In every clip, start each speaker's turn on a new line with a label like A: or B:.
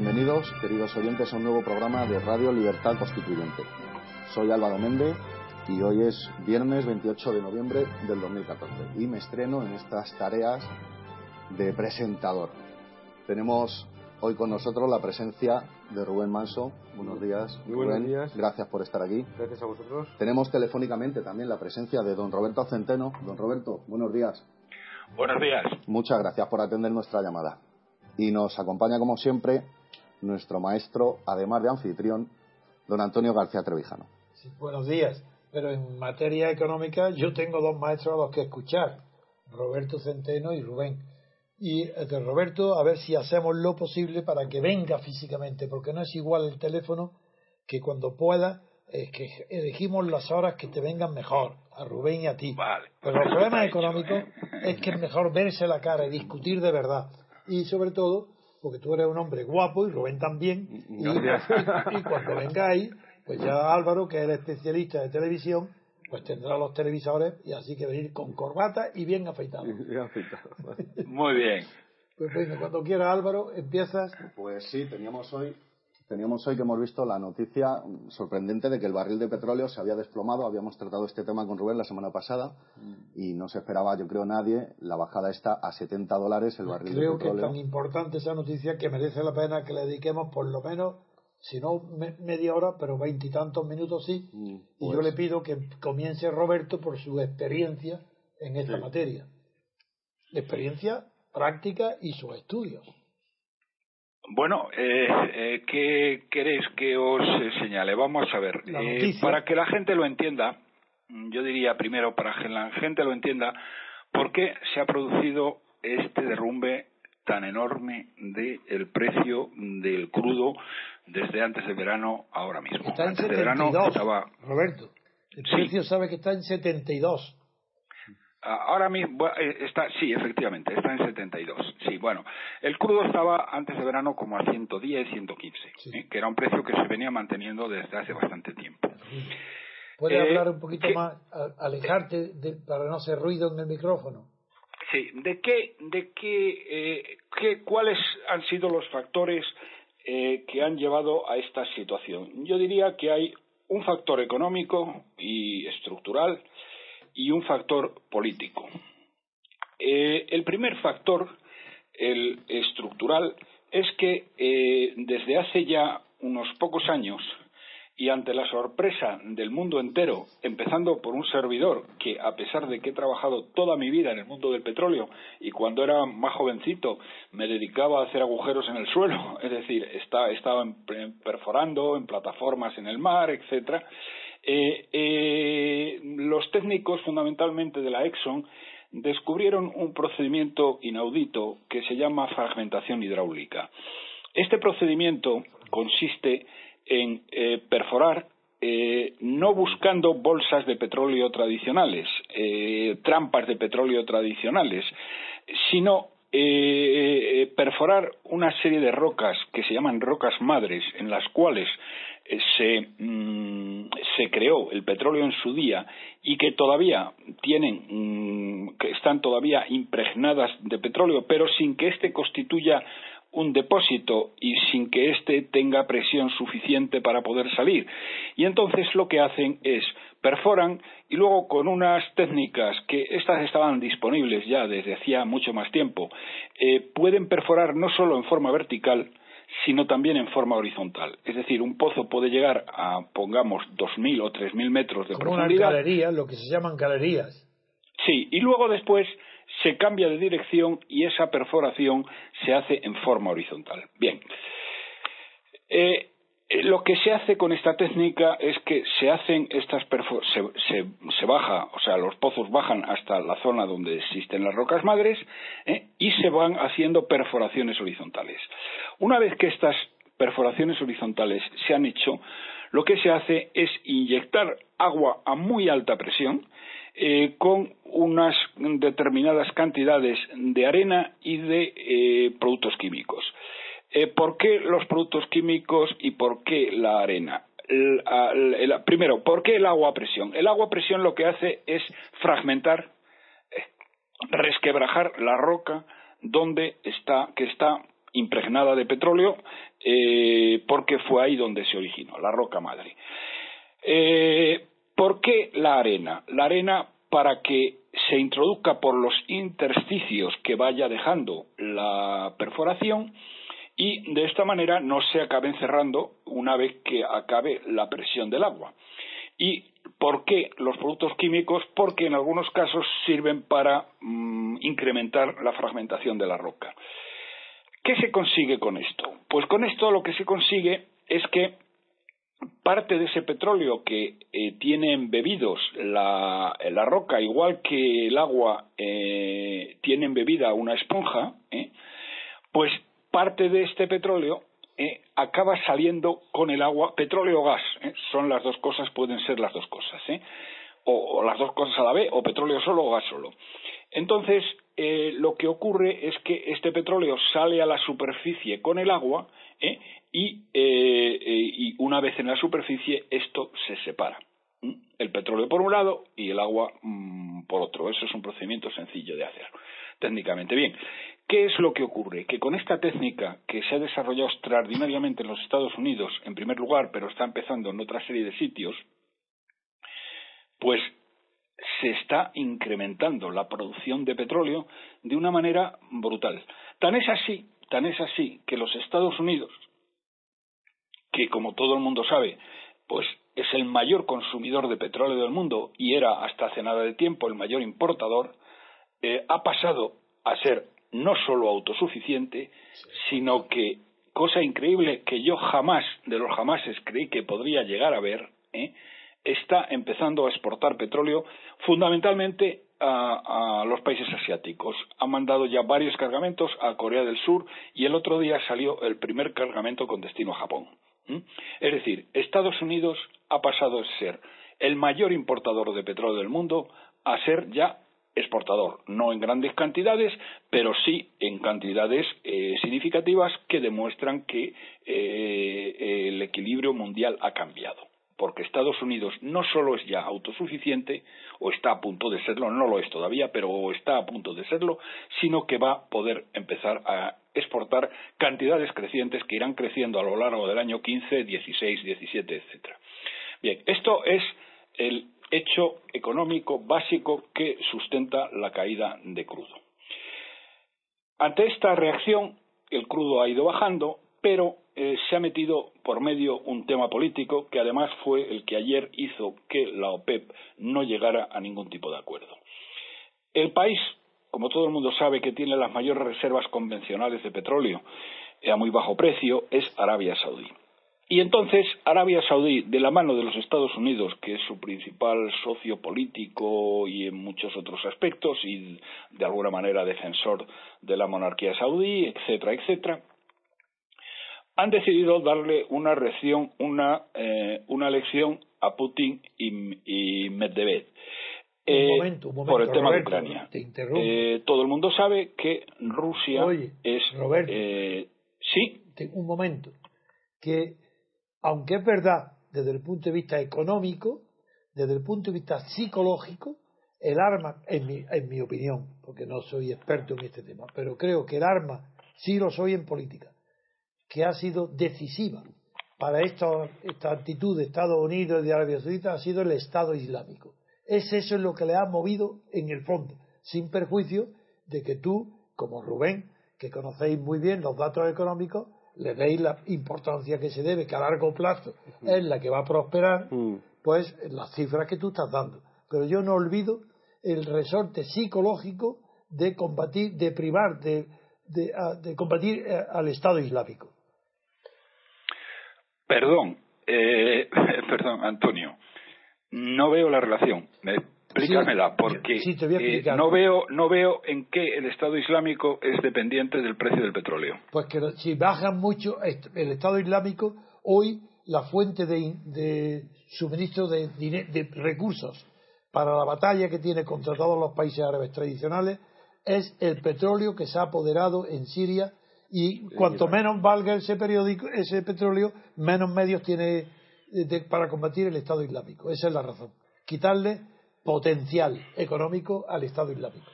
A: Bienvenidos, queridos oyentes, a un nuevo programa de Radio Libertad Constituyente. Soy Álvaro Méndez y hoy es viernes 28 de noviembre del 2014 y me estreno en estas tareas de presentador. Tenemos hoy con nosotros la presencia de Rubén Manso. Buenos días.
B: Muy buenos
A: Rubén.
B: días.
A: Gracias por estar aquí.
B: Gracias a vosotros.
A: Tenemos telefónicamente también la presencia de don Roberto Centeno. Don Roberto, buenos días.
C: Buenos días.
A: Muchas gracias por atender nuestra llamada. Y nos acompaña, como siempre, nuestro maestro, además de anfitrión, don Antonio García Trevijano.
D: Sí, buenos días. Pero en materia económica yo tengo dos maestros a los que escuchar, Roberto Centeno y Rubén. Y de Roberto, a ver si hacemos lo posible para que venga físicamente, porque no es igual el teléfono que cuando pueda, es que elegimos las horas que te vengan mejor, a Rubén y a ti.
C: Vale.
D: Pero los problemas
C: Está hecho,
D: económicos
C: ¿eh?
D: es que es mejor verse la cara y discutir de verdad. Y sobre todo, porque tú eres un hombre guapo y Rubén también. Y, y cuando vengáis, pues ya Álvaro, que es el especialista de televisión, pues tendrá los televisores y así que venir con corbata y bien afeitado.
B: Ya afeitado.
C: Muy bien.
D: Pues venga, cuando quiera Álvaro, empiezas.
A: Pues sí, teníamos hoy, teníamos hoy que hemos visto la noticia mm, sorprendente de que el barril de petróleo se había desplomado. Habíamos tratado este tema con Rubén la semana pasada y no se esperaba, yo creo, nadie, la bajada está a 70 dólares el barril
D: Creo
A: de
D: que es
A: petróleo.
D: tan importante esa noticia que merece la pena que le dediquemos por lo menos, si no me- media hora, pero veintitantos minutos sí.
A: Mm,
D: Y
A: pues,
D: yo le pido que comience Roberto por su experiencia en esta materia. Experiencia práctica y sus estudios.
C: Bueno, eh, eh, ¿qué queréis que os eh, señale? Vamos a ver. Eh, para que la gente lo entienda, yo diría primero, para que la gente lo entienda, ¿por qué se ha producido este derrumbe tan enorme del precio del crudo desde antes del verano ahora mismo?
D: Está en
C: antes del verano
D: 72,
C: estaba
D: Roberto. El
C: Sí.
D: precio sabe que está en 72.
C: Ah, Ahora mismo eh, está, sí, efectivamente, está en 72. Sí, bueno, el crudo estaba antes de verano como a 110, 115,
D: Sí.
C: ¿eh? que era un precio que se venía manteniendo desde hace bastante tiempo.
D: ¿Puedes
C: Eh,
D: hablar un poquito más, alejarte de- para no hacer ruido en el micrófono?
C: Sí, ¿de qué, de qué, eh, qué, cuáles han sido los factores eh, que han llevado a esta situación? Yo diría que hay un factor económico y estructural y un factor político. Eh, el primer factor, el estructural, es que eh, desde hace ya unos pocos años y ante la sorpresa del mundo entero, empezando por un servidor que, a pesar de que he trabajado toda mi vida en el mundo del petróleo y cuando era más jovencito me dedicaba a hacer agujeros en el suelo, es decir, estaba perforando en plataformas en el mar, etcétera, eh, eh, los técnicos fundamentalmente de la Exxon descubrieron un procedimiento inaudito que se llama fragmentación hidráulica. Este procedimiento consiste en eh, perforar no buscando bolsas de petróleo tradicionales, trampas de petróleo tradicionales, sino perforar una serie de rocas que se llaman rocas madres, en las cuales se, mm, se creó el petróleo en su día y que todavía tienen, mm, que están todavía impregnadas de petróleo, pero sin que éste constituya un depósito y sin que éste tenga presión suficiente para poder salir. Y entonces lo que hacen es perforan y luego con unas técnicas que estas estaban disponibles ya desde hacía mucho más tiempo, eh, pueden perforar no solo en forma vertical, sino también en forma horizontal. Es decir, un pozo puede llegar a, pongamos, 2.000 o 3.000 metros de
D: Como
C: profundidad.
D: galerías, lo que se llaman galerías.
C: Sí, y luego después se cambia de dirección y esa perforación se hace en forma horizontal. Bien. Eh, lo que se hace con esta técnica es que se hacen estas se, se, se baja, o sea, los pozos bajan hasta la zona donde existen las rocas madres ¿eh? y se van haciendo perforaciones horizontales. Una vez que estas perforaciones horizontales se han hecho, lo que se hace es inyectar agua a muy alta presión eh, con unas determinadas cantidades de arena y de eh, productos químicos. Eh, ¿Por qué los productos químicos y por qué la arena? Primero, ¿por qué el agua a presión? El agua a presión lo que hace es fragmentar, eh, resquebrajar la roca donde está, que está impregnada de petróleo eh, porque fue ahí donde se originó, la roca madre. ¿Por qué la arena? La arena para que se introduzca por los intersticios que vaya dejando la perforación y de esta manera no se acaben cerrando una vez que acabe la presión del agua. ¿Y por qué los productos químicos? Porque en algunos casos sirven para mm, incrementar la fragmentación de la roca. ¿Qué se consigue con esto? Pues con esto lo que se consigue es que parte de ese petróleo que eh, tiene embebidos la, la, roca, igual que el agua eh, tiene embebida una esponja, eh, pues parte de este petróleo eh, acaba saliendo con el agua, petróleo o gas, son las dos cosas, pueden ser las dos cosas, o, o, las dos cosas a la vez, o petróleo solo o gas solo. Entonces, lo que ocurre es que este petróleo sale a la superficie con el agua, y, eh, eh, y una vez en la superficie esto se separa. El petróleo por un lado y el agua mm, por otro. Eso es un procedimiento sencillo de hacer técnicamente. Bien, ¿qué es lo que ocurre? Que con esta técnica que se ha desarrollado extraordinariamente en los Estados Unidos, en primer lugar, pero está empezando en otra serie de sitios, pues se está incrementando la producción de petróleo de una manera brutal. Tan es así, tan es así que los Estados Unidos que como todo el mundo sabe, pues es el mayor consumidor de petróleo del mundo y era hasta hace nada de tiempo el mayor importador, eh, ha pasado a ser no solo autosuficiente, sino que, cosa increíble que yo jamás, de los jamases, creí que podría llegar a ver, ¿eh? está empezando a exportar petróleo fundamentalmente a, a, los países asiáticos. Ha mandado ya varios cargamentos a Corea del Sur y el otro día salió el primer cargamento con destino a Japón. ¿Mm? Es decir, Estados Unidos ha pasado de ser el mayor importador de petróleo del mundo a ser ya exportador, no en grandes cantidades, pero sí en cantidades eh, significativas que demuestran que eh, el equilibrio mundial ha cambiado. Porque Estados Unidos no solo es ya autosuficiente, o está a punto de serlo, no lo es todavía, pero está a punto de serlo, sino que va a poder empezar a exportar cantidades crecientes que irán creciendo a lo largo del año 15, 16, 17, etcétera. Bien, esto es el hecho económico básico que sustenta la caída de crudo. Ante esta reacción, el crudo ha ido bajando, pero eh, se ha metido por medio un tema político que además fue el que ayer hizo que la OPEP no llegara a ningún tipo de acuerdo. El país como todo el mundo sabe que tiene las mayores reservas convencionales de petróleo a muy bajo precio, es Arabia Saudí. Y entonces Arabia Saudí, de la mano de los Estados Unidos, que es su principal socio político y en muchos otros aspectos, y de alguna manera defensor de la monarquía saudí, etcétera, etcétera, han decidido darle una lección, una, eh, una lección a Putin y, y Medvedev
D: eh,
C: por el tema de Ucrania. Eh, todo el mundo sabe que Rusia es.
D: Roberto,
C: eh, sí.
D: Un momento. Que, aunque es verdad, desde el punto de vista económico, desde el punto de vista psicológico, el arma, en mi, en mi opinión, porque no soy experto en este tema, pero creo que el arma, sí lo soy en política, que ha sido decisiva para esta, esta actitud de Estados Unidos y de Arabia Saudita ha sido el Estado Islámico. Es eso lo que le ha movido en el fondo, sin perjuicio de que tú, como Rubén, que conocéis muy bien los datos económicos, le veis la importancia que se debe, que a largo plazo es la que va a prosperar, pues las cifras que tú estás dando. Pero yo no olvido el resorte psicológico de combatir, de privar, de, de, combatir eh, al Estado Islámico.
C: Perdón, eh, perdón, Antonio. No veo la relación. Explícamela, porque eh, no veo no veo en qué el Estado Islámico es dependiente del precio del petróleo.
D: Pues que si bajan mucho el Estado Islámico, hoy la fuente de, suministro de, de, recursos para la batalla que tiene contra todos los países árabes tradicionales es el petróleo que se ha apoderado en Siria y cuanto menos valga ese, periódico, ese petróleo, menos medios tiene para combatir el Estado Islámico. Esa es la razón. Quitarle potencial económico al Estado Islámico.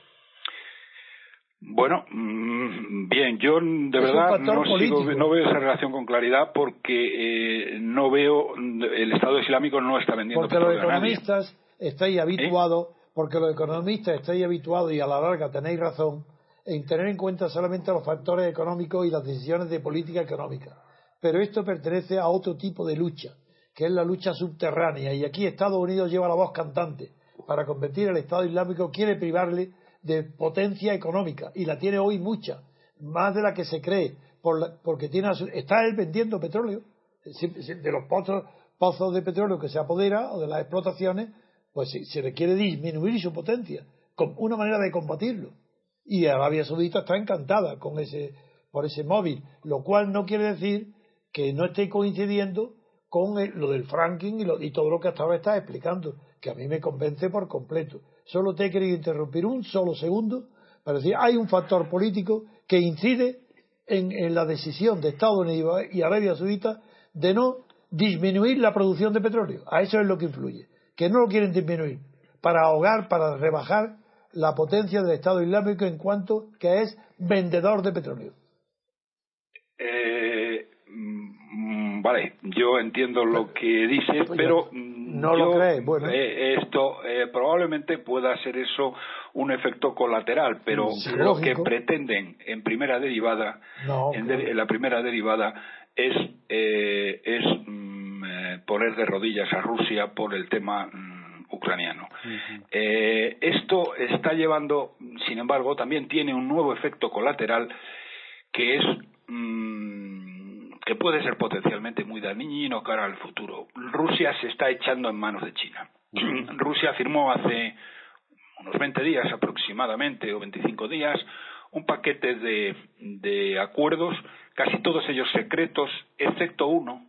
C: Bueno, mm, bien, yo de verdad no, veo esa relación con claridad porque eh, no veo, el Estado Islámico no está vendiendo
D: Porque los economistas estáis habituados, porque los economistas estáis habituados y a la larga tenéis razón en tener en cuenta solamente los factores económicos y las decisiones de política económica. Pero esto pertenece a otro tipo de lucha, que es la lucha subterránea. Y aquí Estados Unidos lleva la voz cantante. Para competir el Estado Islámico quiere privarle de potencia económica y la tiene hoy mucha, más de la que se cree, porque tiene, está él vendiendo petróleo. De los pozos, de petróleo que se apodera o de las explotaciones, pues se requiere disminuir su potencia, con una manera de combatirlo. Y Arabia Saudita está encantada con ese, por ese móvil, lo cual no quiere decir que no esté coincidiendo con lo del franking y, y, todo lo que hasta ahora está explicando, que a mí me convence por completo. Solo te he querido interrumpir un solo segundo para decir, hay un factor político que incide en, la decisión de Estados Unidos y Arabia Saudita de no disminuir la producción de petróleo. A eso es lo que influye. Que no lo quieren disminuir para ahogar, para rebajar la potencia del Estado Islámico en cuanto que es vendedor de petróleo.
C: Eh, mm, vale, yo entiendo lo que dices, pues pero
D: no lo cree. Bueno.
C: Eh, esto eh, probablemente pueda ser eso un efecto colateral, pero lo que pretenden en primera derivada, en, la primera derivada es eh, es mm, poner de rodillas a Rusia por el tema mm, ucraniano. esto está llevando, sin embargo, también tiene un nuevo efecto colateral que es mm, que puede ser potencialmente muy dañino cara al futuro. Rusia se está echando en manos de China. Rusia firmó hace unos 20 días aproximadamente, o 25 días, un paquete de, de acuerdos, casi todos ellos secretos, excepto uno,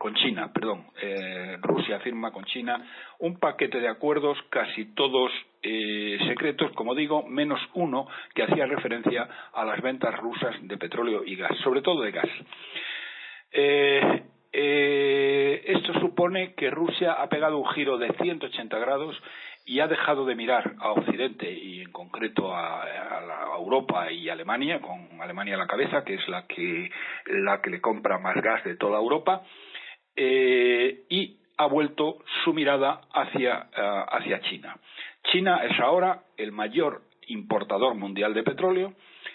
C: con China, perdón, eh, Rusia firma con China un paquete de acuerdos casi todos eh, secretos, como digo, menos uno que hacía referencia a las ventas rusas de petróleo y gas, sobre todo de gas. Eh, eh, esto supone que Rusia ha pegado un giro de 180 grados y ha dejado de mirar a Occidente y en concreto a, Europa y Alemania, con Alemania a la cabeza, que es la que, la que le compra más gas de toda Europa, eh, y ha vuelto su mirada hacia, hacia China. China es ahora el mayor importador mundial de petróleo,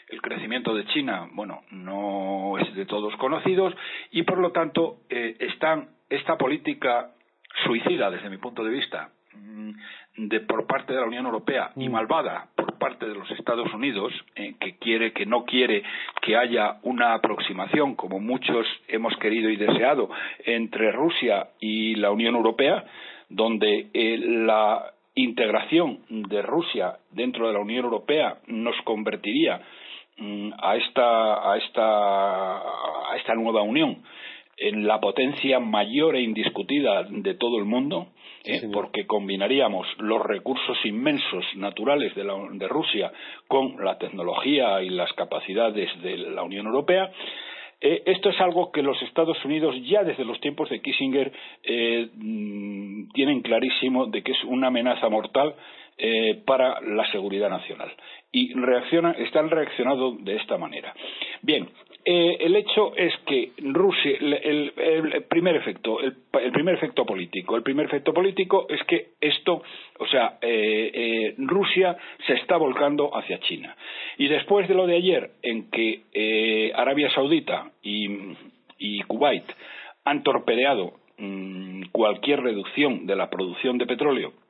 C: el crecimiento de China, bueno, no es de todos conocidos y por lo tanto eh, están esta política suicida desde mi punto de vista mm, de por parte de la Unión Europea y mm. malvada por parte de los Estados Unidos eh, que quiere que no quiere que haya una aproximación como muchos hemos querido y deseado entre Rusia y la Unión Europea donde eh, la integración de Rusia dentro de la Unión Europea nos convertiría Mm, a esta, a esta, a esta nueva unión en la potencia mayor e indiscutida de todo el mundo, ¿eh? porque combinaríamos los recursos inmensos naturales de, la, de, Rusia con la tecnología y las capacidades de la Unión Europea. Eh, esto es algo que los Estados Unidos ya desde los tiempos de Kissinger eh, mm, tienen clarísimo de que es una amenaza mortal eh, para la seguridad nacional. Y reaccionan, están reaccionando de esta manera. Bien, eh, el hecho es que Rusia, el, primer efecto, el, primer efecto político, el primer efecto político es que esto, o sea, eh, Rusia se está volcando hacia China. Y después de lo de ayer, en que Arabia Saudita y, y Kuwait han torpedeado mm, cualquier reducción de la producción de petróleo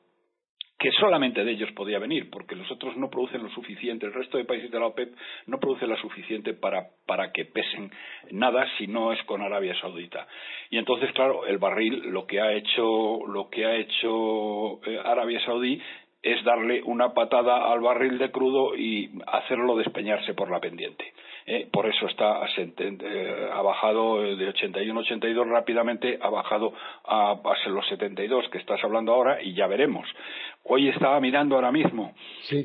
C: que solamente de ellos podía venir, porque los otros no producen lo suficiente, el resto de países de la OPEP no producen lo suficiente para, para que pesen nada si no es con Arabia Saudita. Y entonces, claro, el barril lo que ha hecho, lo que ha hecho eh, Arabia Saudí es darle una patada al barril de crudo y hacerlo despeñarse por la pendiente. ¿Eh? por eso está eh, ha bajado de 81 82 rápidamente ha bajado a, a, los 72 que estás hablando ahora y ya veremos hoy estaba mirando ahora mismo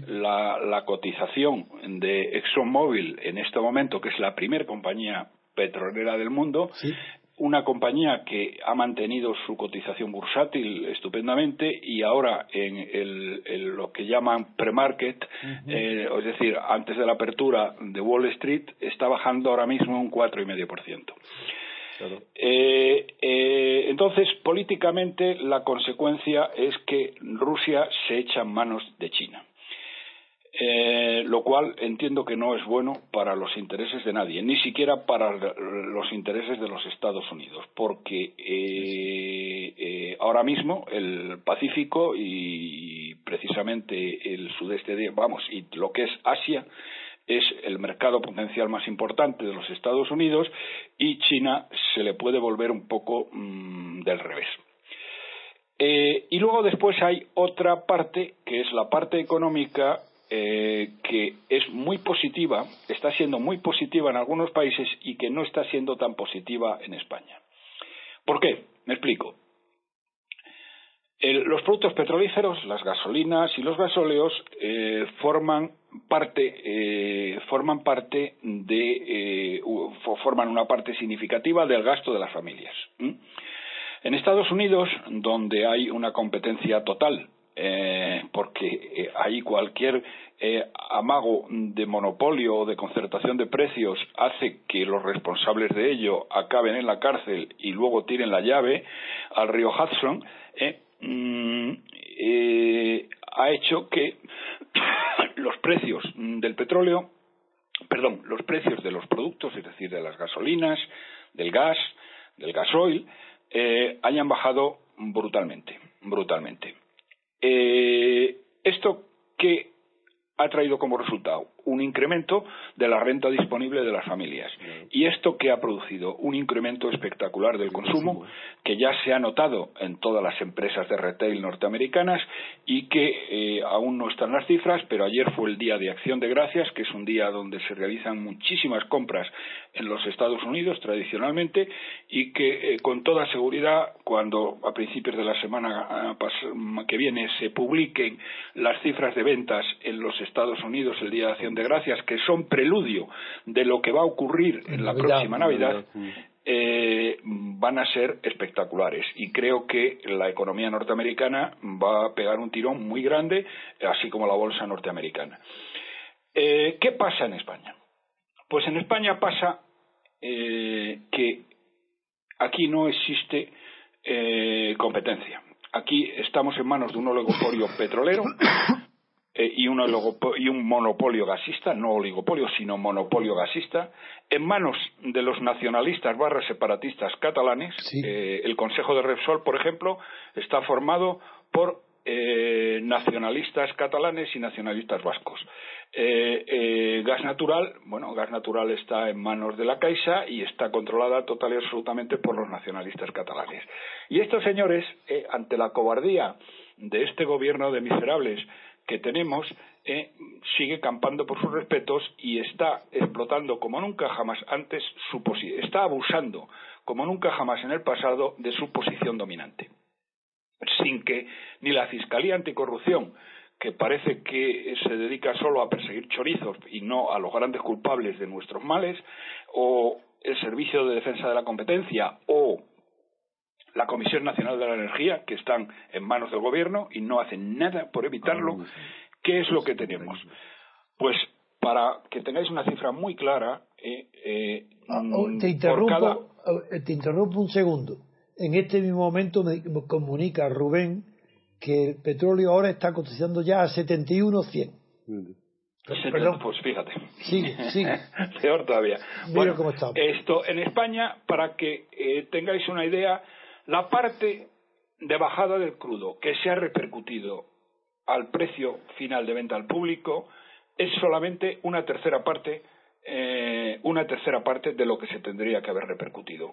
C: la, la cotización de ExxonMobil en este momento que es la primera compañía petrolera del mundo una compañía que ha mantenido su cotización bursátil estupendamente y ahora en, lo que llaman pre-market, eh, es decir, antes de la apertura de Wall Street, está bajando ahora mismo un 4,5%. Eh, eh, entonces, políticamente, la consecuencia es que Rusia se echa en manos de China. Eh, lo cual entiendo que no es bueno para los intereses de nadie, ni siquiera para los intereses de los Estados Unidos, porque ahora mismo el Pacífico y precisamente el sudeste de, vamos, y lo que es Asia es el mercado potencial más importante de los Estados Unidos y China se le puede volver un poco mm, del revés. Eh, y luego después hay otra parte, que es la parte económica, eh, que es muy positiva, está siendo muy positiva en algunos países y que no está siendo tan positiva en España. ¿Por qué? Me explico los productos petrolíferos, las gasolinas y los gasóleos eh, forman parte eh, forman parte de forman una parte significativa del gasto de las familias. En Estados Unidos, donde hay una competencia total, porque hay cualquier amago de monopolio o de concertación de precios hace que los responsables de ello acaben en la cárcel y luego tiren la llave al río Hudson, Mm, eh, ha hecho que los precios del petróleo, perdón, los precios de los productos, es decir, de las gasolinas, del gas, del gasoil, eh, hayan bajado brutalmente, brutalmente. Eh, ¿Esto qué ha traído como resultado? Un incremento de la renta disponible de las familias. ¿Y esto qué ha producido? Un incremento espectacular del consumo que ya se ha notado en todas las empresas de retail norteamericanas y que eh, aún no están las cifras, pero ayer fue el día de Acción de Gracias, que es un día donde se realizan muchísimas compras en los Estados Unidos tradicionalmente y que eh, con toda seguridad cuando a principios de la semana ah, que viene se publiquen las cifras de ventas en los Estados Unidos el día de Acción de Gracias, que son preludio de lo que va a ocurrir en, la próxima Navidad, eh, van a ser espectaculares. Y creo que la economía norteamericana va a pegar un tirón muy grande, así como la bolsa norteamericana. Eh, ¿Qué pasa en España? Pues en España pasa eh, que aquí no existe competencia. Aquí estamos en manos de un oligopolio petrolero eh, y, un y un monopolio gasista, no oligopolio, sino monopolio gasista, en manos de los nacionalistas barra separatistas catalanes. Eh, el Consejo de Repsol, por ejemplo, está formado por eh, nacionalistas catalanes y nacionalistas vascos. gas natural, bueno, gas natural está en manos de la Caixa y está controlada total y absolutamente por los nacionalistas catalanes. Y estos señores, ante la cobardía de este gobierno de miserables, que tenemos eh, sigue campando por sus respetos y está explotando como nunca jamás antes su está abusando como nunca jamás en el pasado de su posición dominante. Sin que ni la Fiscalía Anticorrupción que parece que se dedica solo a perseguir chorizos y no a los grandes culpables de nuestros males, o el Servicio de Defensa de la Competencia, o la Comisión Nacional de la Energía, que están en manos del gobierno y no hacen nada por evitarlo. Ah, ¿Qué es lo que tenemos? Pues para que tengáis una cifra muy clara, eh, eh,
D: te, interrumpo, eh, te interrumpo un segundo. En este mismo momento me comunica Rubén que el petróleo ahora está cotizando ya a 71.100.
C: Perdón. Pues fíjate.
D: Sigue, sigue.
C: Peor todavía.
D: Mira cómo está.
C: Esto, en España, para que tengáis una idea, la parte de bajada del crudo que se ha repercutido al precio final de venta al público es solamente una tercera parte eh, una tercera parte de lo que se tendría que haber repercutido.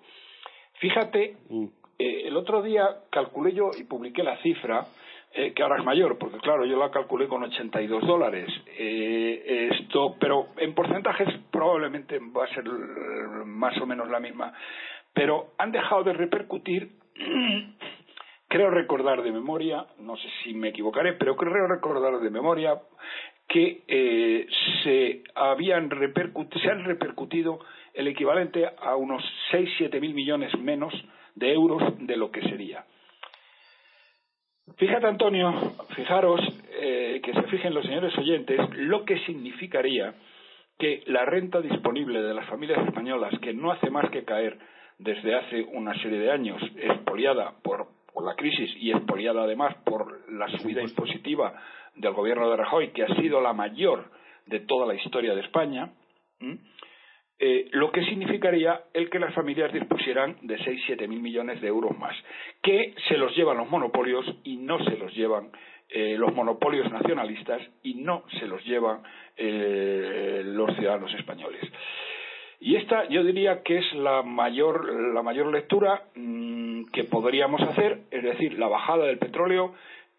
C: Fíjate, mm. eh, el otro día calculé yo y publiqué la cifra eh, que ahora es mayor, porque claro, yo la calculé con 82 dólares. esto, pero en porcentajes probablemente va a ser más o menos la misma pero han dejado de repercutir, creo recordar de memoria, no sé si me equivocaré, pero creo recordar de memoria que eh, se, habían se han repercutido el equivalente a unos 6-7 mil millones menos de euros de lo que sería. Fíjate, Antonio, fijaros, eh, que se fijen los señores oyentes, lo que significaría que la renta disponible de las familias españolas, que no hace más que caer desde hace una serie de años, expoliada por, la crisis y expoliada además por la subida impositiva del gobierno de Rajoy, que ha sido la mayor de toda la historia de España, eh, lo que significaría el que las familias dispusieran de 6-7 mil millones de euros más, que se los llevan los monopolios y no se los llevan eh, los monopolios nacionalistas y no se los llevan eh, los ciudadanos españoles. Y esta yo diría que es la mayor, la mayor lectura mm, que podríamos hacer, es decir, la bajada del petróleo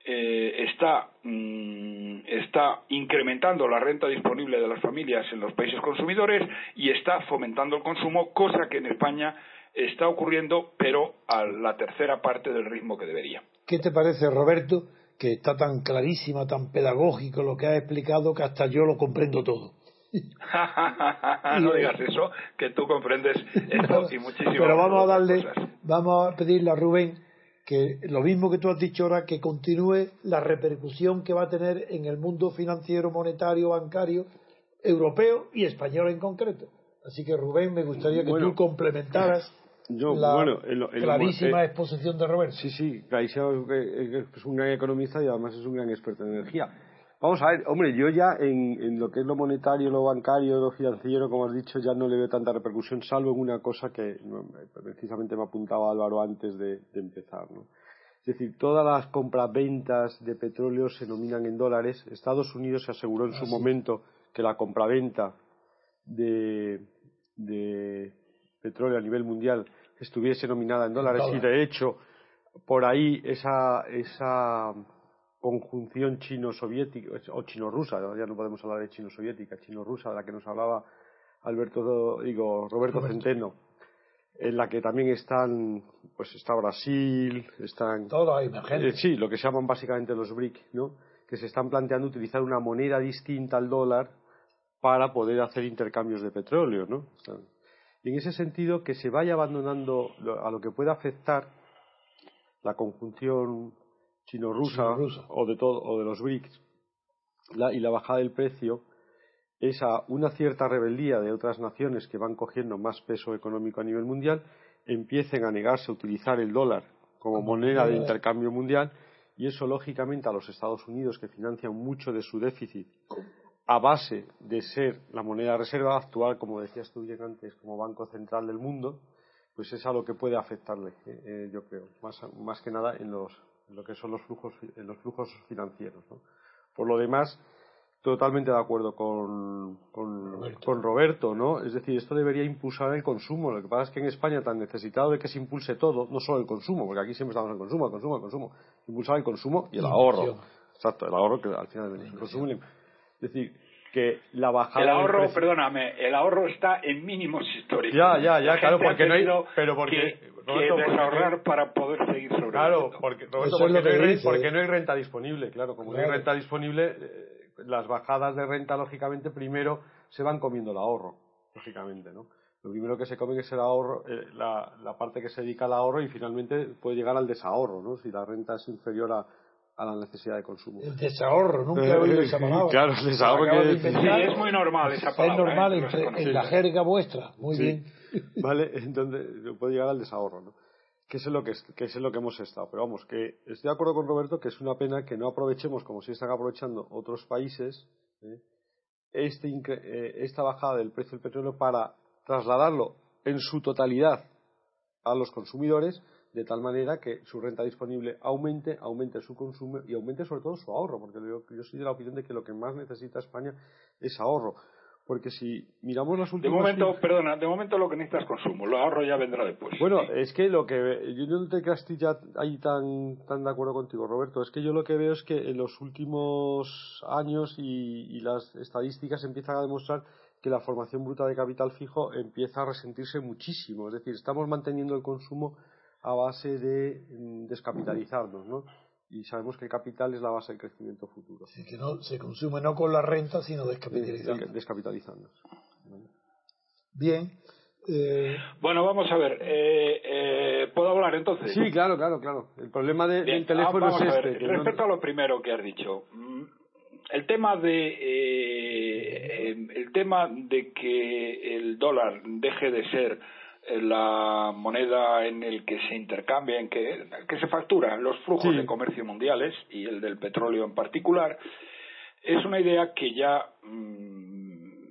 C: eh, está, mm, está incrementando la renta disponible de las familias en los países consumidores y está fomentando el consumo, cosa que en España está ocurriendo, pero a la tercera parte del ritmo que debería.
D: ¿Qué te parece, Roberto, que está tan clarísima, tan pedagógico lo que ha explicado que hasta yo lo comprendo todo?
C: no digas eso, que tú comprendes esto y muchísimo.
D: Pero vamos a darle, vamos a pedirle a Rubén que lo mismo que tú has dicho ahora, que continúe la repercusión que va a tener en el mundo financiero, monetario, bancario, europeo y español en concreto. Así que Rubén, me gustaría que tú complementaras la clarísima eh, exposición de Roberto.
B: Sí, sí, clarísimo, es un gran economista y además es un gran experto en energía. Vamos a ver, hombre, yo ya en, lo que es lo monetario, lo bancario, lo financiero, como has dicho, ya no le veo tanta repercusión, salvo en una cosa que precisamente me apuntaba Álvaro antes de, empezar. ¿no? Es decir, todas las compras-ventas de petróleo se nominan en dólares. Estados Unidos se aseguró en su ah, momento que la compraventa de, de petróleo a nivel mundial estuviese nominada en dólares y de hecho por ahí esa, esa conjunción chino-soviética o chino-rusa, ya no podemos hablar de chino-soviética, chino-rusa, de la que nos hablaba Alberto, digo, Roberto, Centeno, en la que también están, pues está Brasil, están...
D: Todo emergente.
B: Eh, sí, lo que se llaman básicamente los BRIC, ¿no? Que se están planteando utilizar una moneda distinta al dólar para poder hacer intercambios de petróleo, ¿no? Y en ese sentido, que se vaya abandonando a lo que pueda afectar la conjunción chino-rusa o de todo o de los BRICS. Y la bajada del precio es a una cierta rebeldía de otras naciones que van cogiendo más peso económico a nivel mundial empiecen a negarse a utilizar el dólar como moneda de intercambio mundial y eso lógicamente a los Estados Unidos que financian mucho de su déficit a base de ser la moneda reserva actual como decías tú bien antes como banco central del mundo pues es a lo que puede afectarle eh, eh, yo creo más, más que nada en los lo que son los flujos, los flujos financieros. Por lo demás, totalmente de acuerdo con, con, Roberto. ¿no? Es decir, esto debería impulsar el consumo. Lo que pasa es que en España, tan necesitado de que se impulse todo, no solo el consumo, porque aquí siempre estamos en consumo, el consumo, el consumo, impulsar el consumo y el ahorro. Exacto, el ahorro que al final el consumo. Es decir, que la bajada.
C: El ahorro, perdóname, el ahorro está en mínimos históricos.
B: Ya, ya, ya, claro, porque no hay. Pero porque.
C: Que, desahorrar para poder seguir sobre
B: Claro, porque, Roberto, porque, no hay, porque, no hay, renta disponible, claro, como no hay renta disponible, eh, las bajadas de renta, lógicamente, primero se van comiendo el ahorro, lógicamente, ¿no? Lo primero que se come es el ahorro, eh, la, la parte que se dedica al ahorro y finalmente puede llegar al desahorro, ¿no? Si la renta es inferior a, a la necesidad de consumo.
D: El desahorro, nunca he oído esa palabra.
B: Claro, el desahorro que
C: sí, es muy normal esa palabra.
D: Es normal ¿eh? en, la jerga vuestra, muy bien.
B: Vale, entonces puede llegar al desahorro, ¿no? Que es, lo que, que es lo que hemos estado. Pero vamos, que estoy de acuerdo con Roberto que es una pena que no aprovechemos, como si están aprovechando otros países, ¿eh? este, eh, esta bajada del precio del petróleo para trasladarlo en su totalidad a los consumidores de tal manera que su renta disponible aumente, aumente su consumo y aumente sobre todo su ahorro, porque yo, yo soy de la opinión de que lo que más necesita España es ahorro. Porque si miramos las últimas...
C: De momento, perdona, de momento lo que necesita es consumo, lo ahorro ya vendrá después.
B: Bueno, es que lo que... Yo no te ya ahí tan, tan de acuerdo contigo, Roberto. Es que yo lo que veo es que en los últimos años y, y las estadísticas empiezan a demostrar que la formación bruta de capital fijo empieza a resentirse muchísimo. Es decir, estamos manteniendo el consumo a base de mm, descapitalizarnos, ¿no? Y sabemos que el capital es la base del crecimiento futuro.
D: Sí, que no se consume no con la renta, sino descapitalizando.
B: descapitalizando.
D: Bien, Eh,
C: Bueno, vamos a ver. eh, eh, ¿Puedo hablar entonces?
B: Sí, claro, claro, claro. El problema de- del teléfono
C: ah, vamos
B: es
C: a
B: este.
C: ver,
B: que no-
C: Respecto a lo primero que has dicho, mm, el tema de eh, em, el tema de que el dólar deje de ser la moneda en el que se intercambia, en que, que se facturan los flujos
B: Sí.
C: de comercio mundiales y el del petróleo en particular, es una idea que ya mm,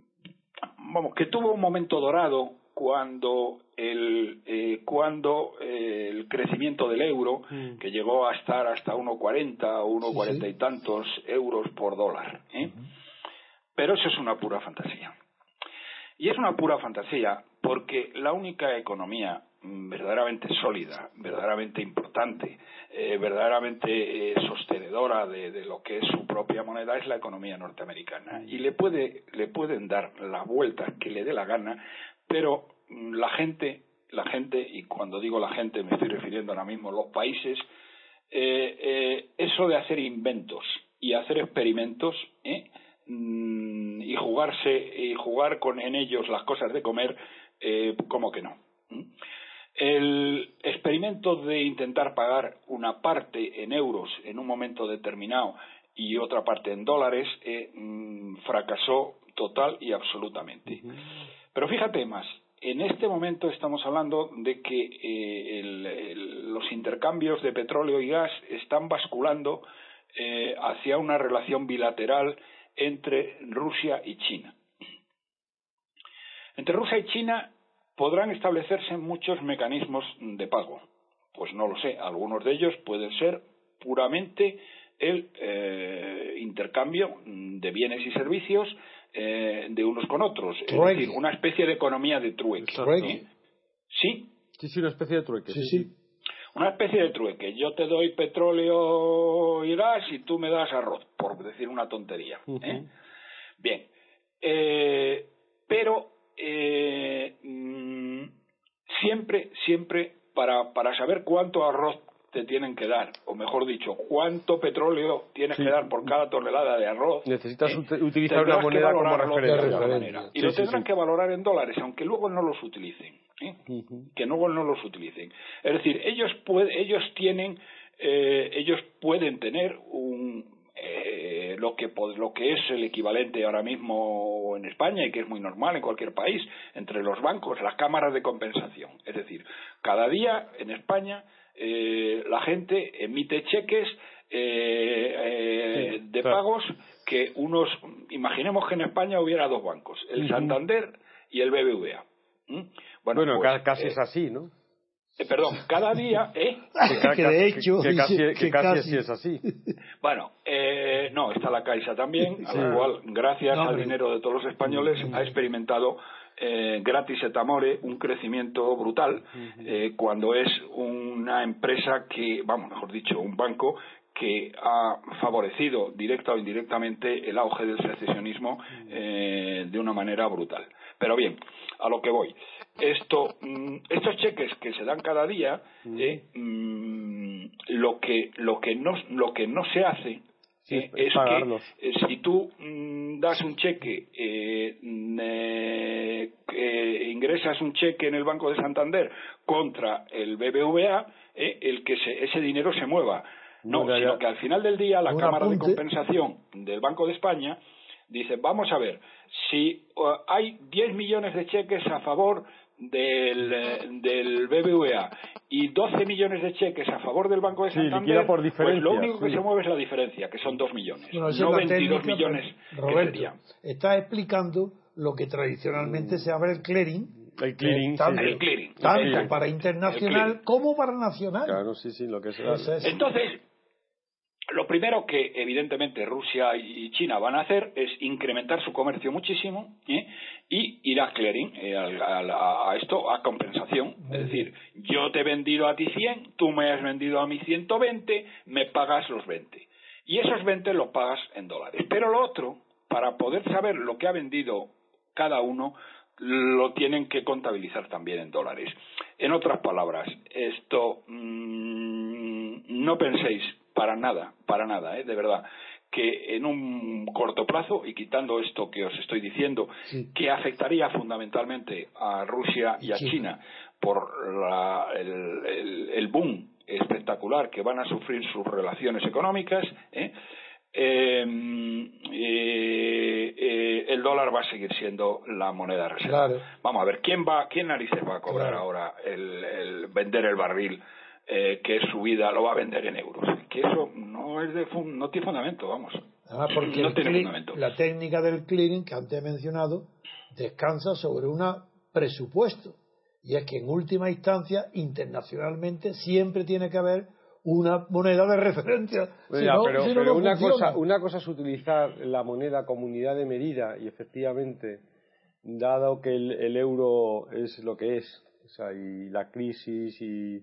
C: vamos que tuvo un momento dorado cuando el eh, cuando eh, el crecimiento del euro
B: Mm.
C: que llegó a estar hasta 1,40 o 1,40
D: Sí,
C: y tantos euros por dólar ¿eh? pero eso es una pura fantasía y es una pura fantasía porque la única economía mm, verdaderamente sólida, verdaderamente importante, eh, verdaderamente eh, sostenedora de, lo que es su propia moneda es la economía norteamericana. Y le, puede, le pueden dar la vuelta que le dé la gana, pero mm, la gente, la gente, y cuando digo la gente me estoy refiriendo ahora mismo a los países, eh, eso de hacer inventos y hacer experimentos. Mm, y jugarse y jugar con en ellos las cosas de comer eh, como que no ¿Mm? el experimento de intentar pagar una parte en euros en un momento determinado y otra parte en dólares eh, mm, fracasó total y absolutamente pero fíjate más en este momento estamos hablando de que eh, el- el- los intercambios de petróleo y gas están basculando eh, hacia una relación bilateral entre Rusia y China. Entre Rusia y China podrán establecerse muchos mecanismos de pago. Pues no lo sé, algunos de ellos pueden ser puramente el eh, intercambio de bienes y servicios eh, de unos con otros, es
D: Trueque.
C: decir, una especie de economía de trueque.
D: Trueque.
C: Sí,
B: Sí, sí, una especie de trueque.
D: sí, sí.
C: una especie de trueque. Yo te doy petróleo y gas y tú me das arroz, por decir una tontería. ¿eh? Bien, eh, pero eh, mm, siempre, siempre para, para saber cuánto arroz te tienen que dar, o mejor dicho, cuánto petróleo tienes
B: Sí.
C: que dar por cada tonelada de arroz.
B: Necesitas
C: ¿eh?
B: ut- utilizar una moneda como referencia.
D: Referencia.
C: Y
B: Sí,
C: lo tendrán
B: sí.
C: que valorar en dólares, aunque luego no los utilicen. ¿eh? Que luego no los utilicen. Es decir, ellos puede- ellos tienen, eh, ellos pueden tener un eh, lo que lo que es el equivalente ahora mismo en España y que es muy normal en cualquier país entre los bancos, las cámaras de compensación. Es decir, cada día en España eh, la gente emite cheques eh, eh,
B: Sí,
C: de
B: claro.
C: pagos que unos, imaginemos que en España hubiera dos bancos, el. Santander y el BBVA. ¿Mm?
B: Bueno,
C: pues,
B: ca- casi
C: eh,
B: es así, ¿no?
C: Eh, perdón, cada día, ¿eh?
B: ca-
D: que de hecho,
B: que, casi,
D: dice
B: que
D: que
B: casi
D: casi.
B: sí es así.
C: Bueno, eh, no, está la Caixa también, a
B: Sí.
C: la cual, gracias
D: No,
C: al dinero de todos los españoles, ha experimentado eh, gratis et amore un crecimiento brutal eh, cuando es una empresa que, vamos, mejor dicho, un banco que ha favorecido directa o indirectamente el auge del secesionismo eh, de una manera brutal. Pero bien, a lo que voy. Esto, mm, estos cheques que se dan cada día, eh, mm, lo que lo que no lo que no se hace
B: Sí,
C: eh,
B: es pagarlos.
C: que eh, si tú mm, das un cheque, eh, que ingresas un cheque en el Banco de Santander contra el BBVA, eh, el que se- ese dinero se mueva. No, sino que al final del día la Cámara de. Compensación del Banco de España dice, vamos a ver, si hay 10 millones de cheques a favor del, eh, del BBVA y 12 millones de cheques a favor del Banco de
B: Sí,
C: Santander,
B: por
C: pues lo único que
B: sí.
C: se mueve es la diferencia, que son 2 millones,
D: Bueno,
C: no
D: es la
C: 22
D: técnica,
C: millones que
D: Roberto,
C: serían.
D: está explicando lo que tradicionalmente se llama el clearing,
B: El clearing,
D: eh, tanto,
B: sí.
C: El clearing.
D: tanto para internacional
C: clearing.
D: como para nacional.
B: Claro, sí, sí, lo que es.
D: Ese es-
C: Entonces, lo primero que evidentemente Rusia y China van a hacer es incrementar su comercio muchísimo ¿eh? y ir a clearing, eh, al- a, a esto, a compensación. Es decir, yo te he vendido a ti 100, tú me has vendido a mí 120, me pagas los 20. Y esos 20 los pagas en dólares. Pero lo otro, para poder saber lo que ha vendido cada uno, lo tienen que contabilizar también en dólares. En otras palabras, esto mm, no penséis para nada, para nada, ¿eh? de verdad, que en un corto plazo, y quitando esto que os estoy diciendo, que afectaría fundamentalmente a Rusia y a China, por el, boom espectacular que van a sufrir sus relaciones económicas, ¿eh? Em, eh, eh, el dólar va a seguir siendo la moneda reserva. Vamos a ver, ¿quién va, quién narices va a cobrar ahora el, vender el barril eh, que su vida lo va a vender en euros? Que eso no es de no tiene fundamento, vamos.
D: porque no tiene fundamento. la técnica del clearing que antes he mencionado descansa sobre un presupuesto y es que en última instancia internacionalmente siempre tiene que haber una moneda de referencia.
B: pero, una, cosa, una cosa es utilizar la moneda como unidad de medida y efectivamente, dado que el, euro es lo que es, o sea, y la crisis y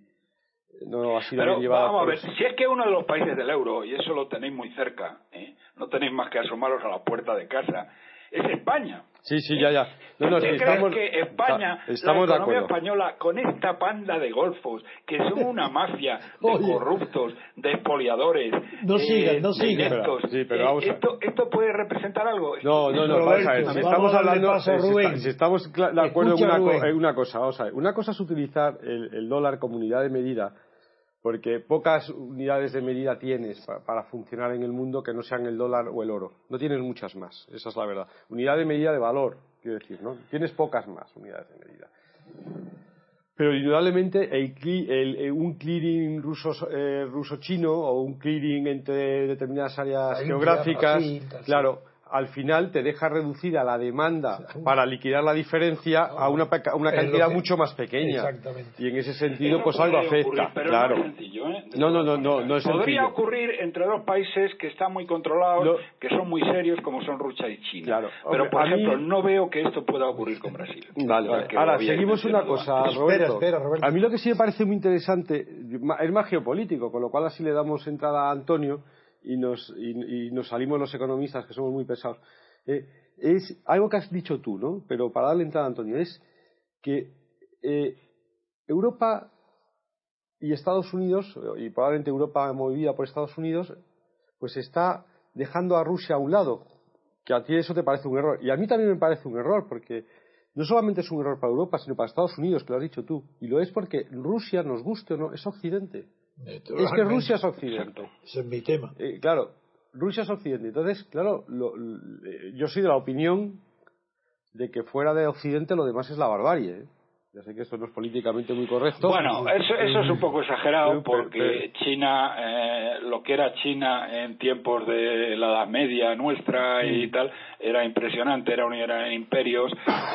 B: no ha sido
C: pero, Vamos a ver, si es que uno de los países del euro, y eso lo tenéis muy cerca, ¿eh? no tenéis más que asomaros a la puerta de casa, es España.
B: Sí, sí, ya, ya.
C: No, no, estamos, que España, estamos la economía española, con esta panda de golfos, que son una mafia de corruptos, de expoliadores,
D: no sigan, no sigan.
C: Sí, pero eh, esto, ¿Esto puede representar algo?
B: No, no, no, vamos a ver. Si estamos hablando, eh, si, estamos de acuerdo en una, una, cosa, vamos a ver. Una cosa es utilizar el, el dólar como unidad de medida porque pocas unidades de medida tienes para, funcionar en el mundo que no sean el dólar o el oro. No tienes muchas más, esa es la verdad. Unidad de medida de valor, quiero decir, ¿no? Tienes pocas más unidades de medida. Pero indudablemente el, un clearing eh, ruso-chino o un clearing entre determinadas áreas geográficas, claro, al final te deja reducida la demanda para liquidar la diferencia a una, una cantidad mucho más pequeña. Exactamente. Y en ese sentido, pues algo afecta. claro.
C: No, es sencillo, ¿eh?
B: no, no, no, no, es
C: Podría ocurrir entre dos países que están muy controlados, que son muy serios, como son Rusia y China. Claro. Pero, por ejemplo, no veo que esto pueda ocurrir con Brasil.
B: Vale, Ahora, seguimos una cosa, Roberto. Espera, Roberto. A mí lo que sí me parece muy interesante es más geopolítico, con lo cual así le damos entrada a Antonio y nos, y, nos salimos los economistas que somos muy pesados. Eh, es algo que has dicho tú, ¿no? Pero para darle entrada Antonio, es que eh, Europa y Estados Unidos, y probablemente Europa movida por Estados Unidos, pues está dejando a Rusia a un lado, que a ti eso te parece un error. Y a mí también me parece un error, porque no solamente es un error para Europa, sino para Estados Unidos, que lo has dicho tú. Y lo es porque Rusia, nos guste o no, es Occidente. Es que Rusia es Occidente.
D: Ese es mi tema.
B: Eh, claro, Rusia es Occidente. Entonces, claro, yo soy de la opinión de que fuera de Occidente lo demás es la barbarie. ¿eh? Ya sé que esto no es políticamente muy correcto.
C: Bueno, eso, eso es un poco exagerado porque China, eh, lo que era China en tiempos de la Edad Media nuestra y tal, era impresionante, era, un, era imperios,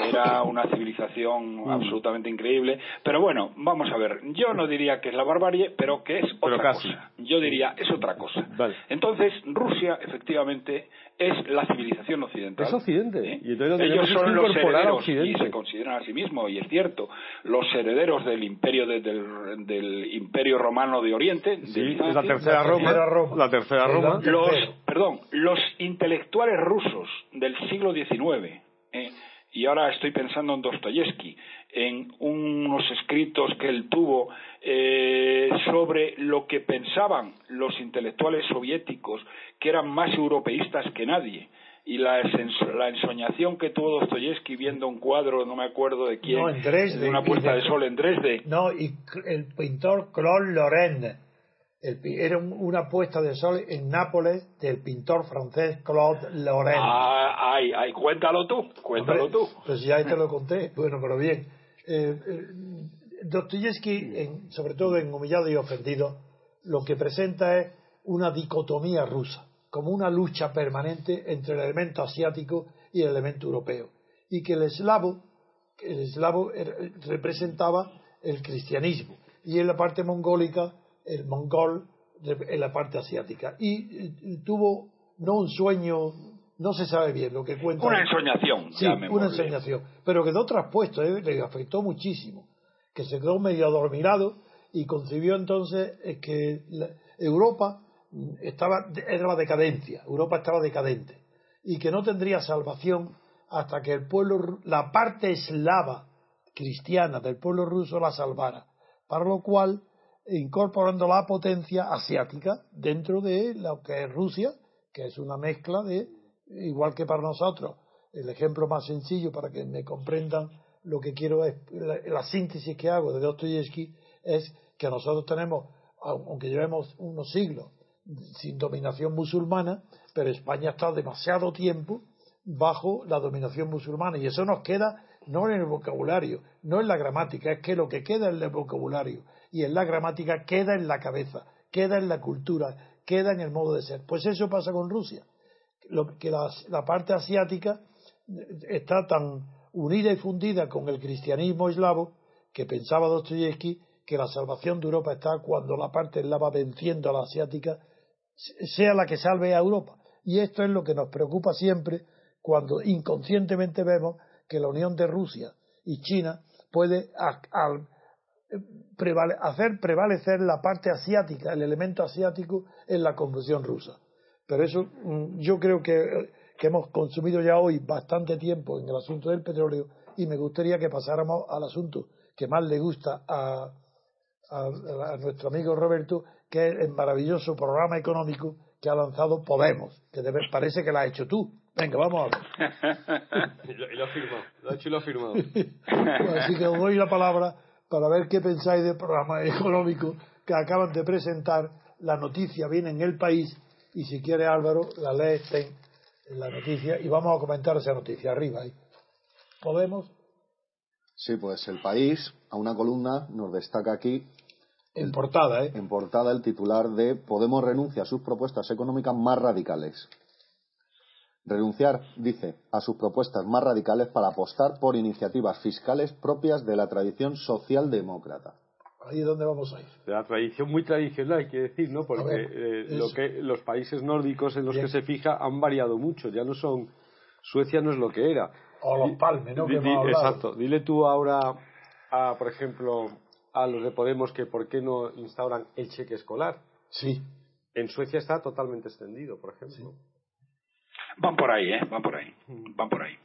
C: era una civilización mm. absolutamente increíble. Pero bueno, vamos a ver, yo no diría que es la barbarie, pero que es otra cosa. Yo diría, es otra cosa. Entonces, Rusia, efectivamente, es la civilización occidental.
B: Es Occidente.
C: ¿Eh? Y Ellos son los herederos y se consideran a sí mismos, y es cierto, los herederos del imperio del, imperio romano de Oriente.
B: Sí, es la tercera Roma. La tercera Roma.
C: Los, perdón, los intelectuales rusos del siglo XIX. ¿eh? y ahora estoy pensando en Dostoyevsky, en unos escritos que él tuvo eh, sobre lo que pensaban los intelectuales soviéticos, que eran más europeístas que nadie, y la, la ensoñación que tuvo Dostoyevsky viendo un cuadro, no me acuerdo de quién, de una puesta de, sol en Dresde.
D: No, y el pintor Claude Lorraine era una puesta de sol en Nápoles del pintor francés Claude Lorraine.
C: Ah, ay, ay, cuéntalo tú, cuéntalo tú.
D: Pues ya te lo conté. Bueno, pero bien. Eh, eh, Dostoyevsky, sobre todo en Humillado y Ofendido, lo que presenta es una dicotomía rusa, como una lucha permanente entre el elemento asiático y el elemento europeo. Y que el eslavo, el eslavo representaba el cristianismo y en la parte mongólica el mongol en la parte asiática. Y, tuvo no un sueño, no se sabe bien lo que cuenta.
C: Una ensoñación.
D: Sí, una ensoñación. Pero quedó traspuesto, ¿eh? le afectó muchísimo. Que se quedó medio adormirado y concibió entonces eh, que Europa estaba, era la decadencia, Europa estaba decadente y que no tendría salvación hasta que el pueblo, la parte eslava cristiana del pueblo ruso la salvara. Para lo cual incorporando la potencia asiática dentro de lo que es Rusia que es una mezcla de, igual que para nosotros, el ejemplo más sencillo para que me comprendan lo que quiero es, la, síntesis que hago de Dostoyevsky es que nosotros tenemos, aunque llevemos unos siglos sin dominación musulmana, pero España estado demasiado tiempo bajo la dominación musulmana. Y eso nos queda no en el vocabulario, no en la gramática, es que lo que queda en el vocabulario y en la gramática queda en la cabeza, queda en la cultura, queda en el modo de ser. Pues eso pasa con Rusia, lo, que la, parte asiática está tan unida y fundida con el cristianismo eslavo que pensaba Dostoyevsky que la salvación de Europa está cuando la parte eslava venciendo a la asiática sea la que salve a Europa. Y esto es lo que nos preocupa siempre cuando inconscientemente vemos que la unión de Rusia y China puede hacer prevalecer la parte asiática, el elemento asiático en la confusión rusa. Pero eso mm, yo creo que, hemos consumido ya hoy bastante tiempo en el asunto del petróleo y me gustaría que pasáramos al asunto que más le gusta a, a nuestro amigo Roberto, que es el maravilloso programa económico que ha lanzado Podemos, que parece que lo has hecho tú. Venga, vamos a
B: ver. y, lo, lo ha hecho y lo ha firmado.
D: así que os doy la palabra para ver qué pensáis del programa económico que acaban de presentar. La noticia viene en el país y si quiere Álvaro, la lee en la noticia y vamos a comentar esa noticia arriba. Ahí. ¿Podemos?
A: Sí, pues el país, a una columna, nos destaca aquí
D: en portada, ¿eh?
A: En portada el titular de Podemos renuncia a sus propuestas económicas más radicales. Renunciar, dice, a sus propuestas más radicales para apostar por iniciativas fiscales propias de la tradición socialdemócrata.
D: Ahí es donde vamos a ir.
B: De la tradición muy tradicional, hay que decir, ¿no? Porque eh, lo que, los países nórdicos en los que se fija han variado mucho. Ya no son. Suecia no es lo que era.
D: O los palmes, ¿no?
B: exacto. Dile tú ahora, a, por ejemplo, a los de Podemos que por qué no instauran el cheque escolar.
D: Sí.
B: En Suecia está totalmente extendido, por ejemplo.
C: Van por ahí, ¿eh? Van por ahí. Van por ahí.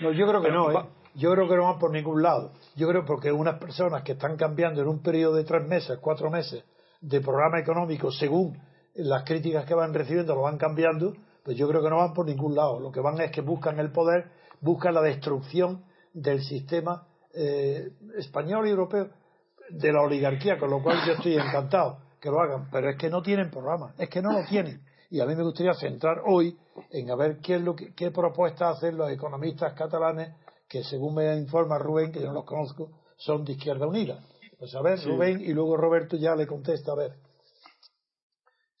D: No, yo creo que no, ¿eh? Yo creo que no van por ningún lado. Yo creo porque unas personas que están cambiando en un periodo de tres meses, cuatro meses, de programa económico según las críticas que van recibiendo lo van cambiando, pues yo creo que no van por ningún lado. Lo que van es que buscan el poder, buscan la destrucción del sistema eh, español y europeo de la oligarquía, con lo cual yo estoy encantado que lo hagan, pero es que no tienen programa, es que no lo tienen. Y a mí me gustaría centrar hoy en a ver qué, es lo que, qué propuestas hacen los economistas catalanes que, según me informa Rubén, que yo no los conozco, son de Izquierda Unida. Pues a ver, Rubén, y luego Roberto ya le contesta, a ver.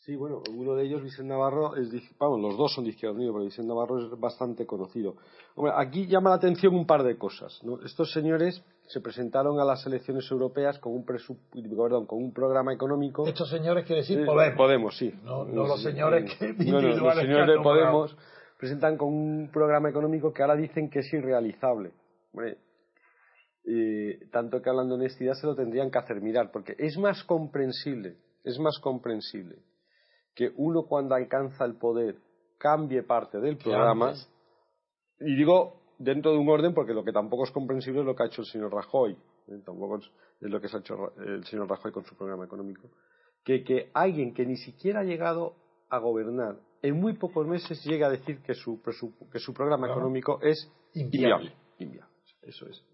B: Sí, bueno, uno de ellos, Vicente Navarro, es, vamos, los dos son de Izquierda Unida, pero Vicente Navarro es bastante conocido. Hombre, aquí llama la atención un par de cosas. Estos señores se presentaron a las elecciones europeas con un, perdón, con un programa económico.
D: Estos señores quiere decir Podemos.
B: Podemos, sí.
D: No, los señores que
B: no, no, los señores de Podemos presentan con un programa económico que ahora dicen que es irrealizable. Hombre, tanto que hablando de honestidad se lo tendrían que hacer mirar, porque es más comprensible, es más comprensible que uno cuando alcanza el poder cambie parte del programa. Y digo dentro de un orden porque lo que tampoco es comprensible es lo que ha hecho el señor Rajoy. ¿eh? Tampoco es, lo que ha hecho el señor Rajoy con su programa económico. Que, que alguien que ni siquiera ha llegado a gobernar en muy pocos meses llega a decir que su, que su programa económico es inviable. inviable. Eso es.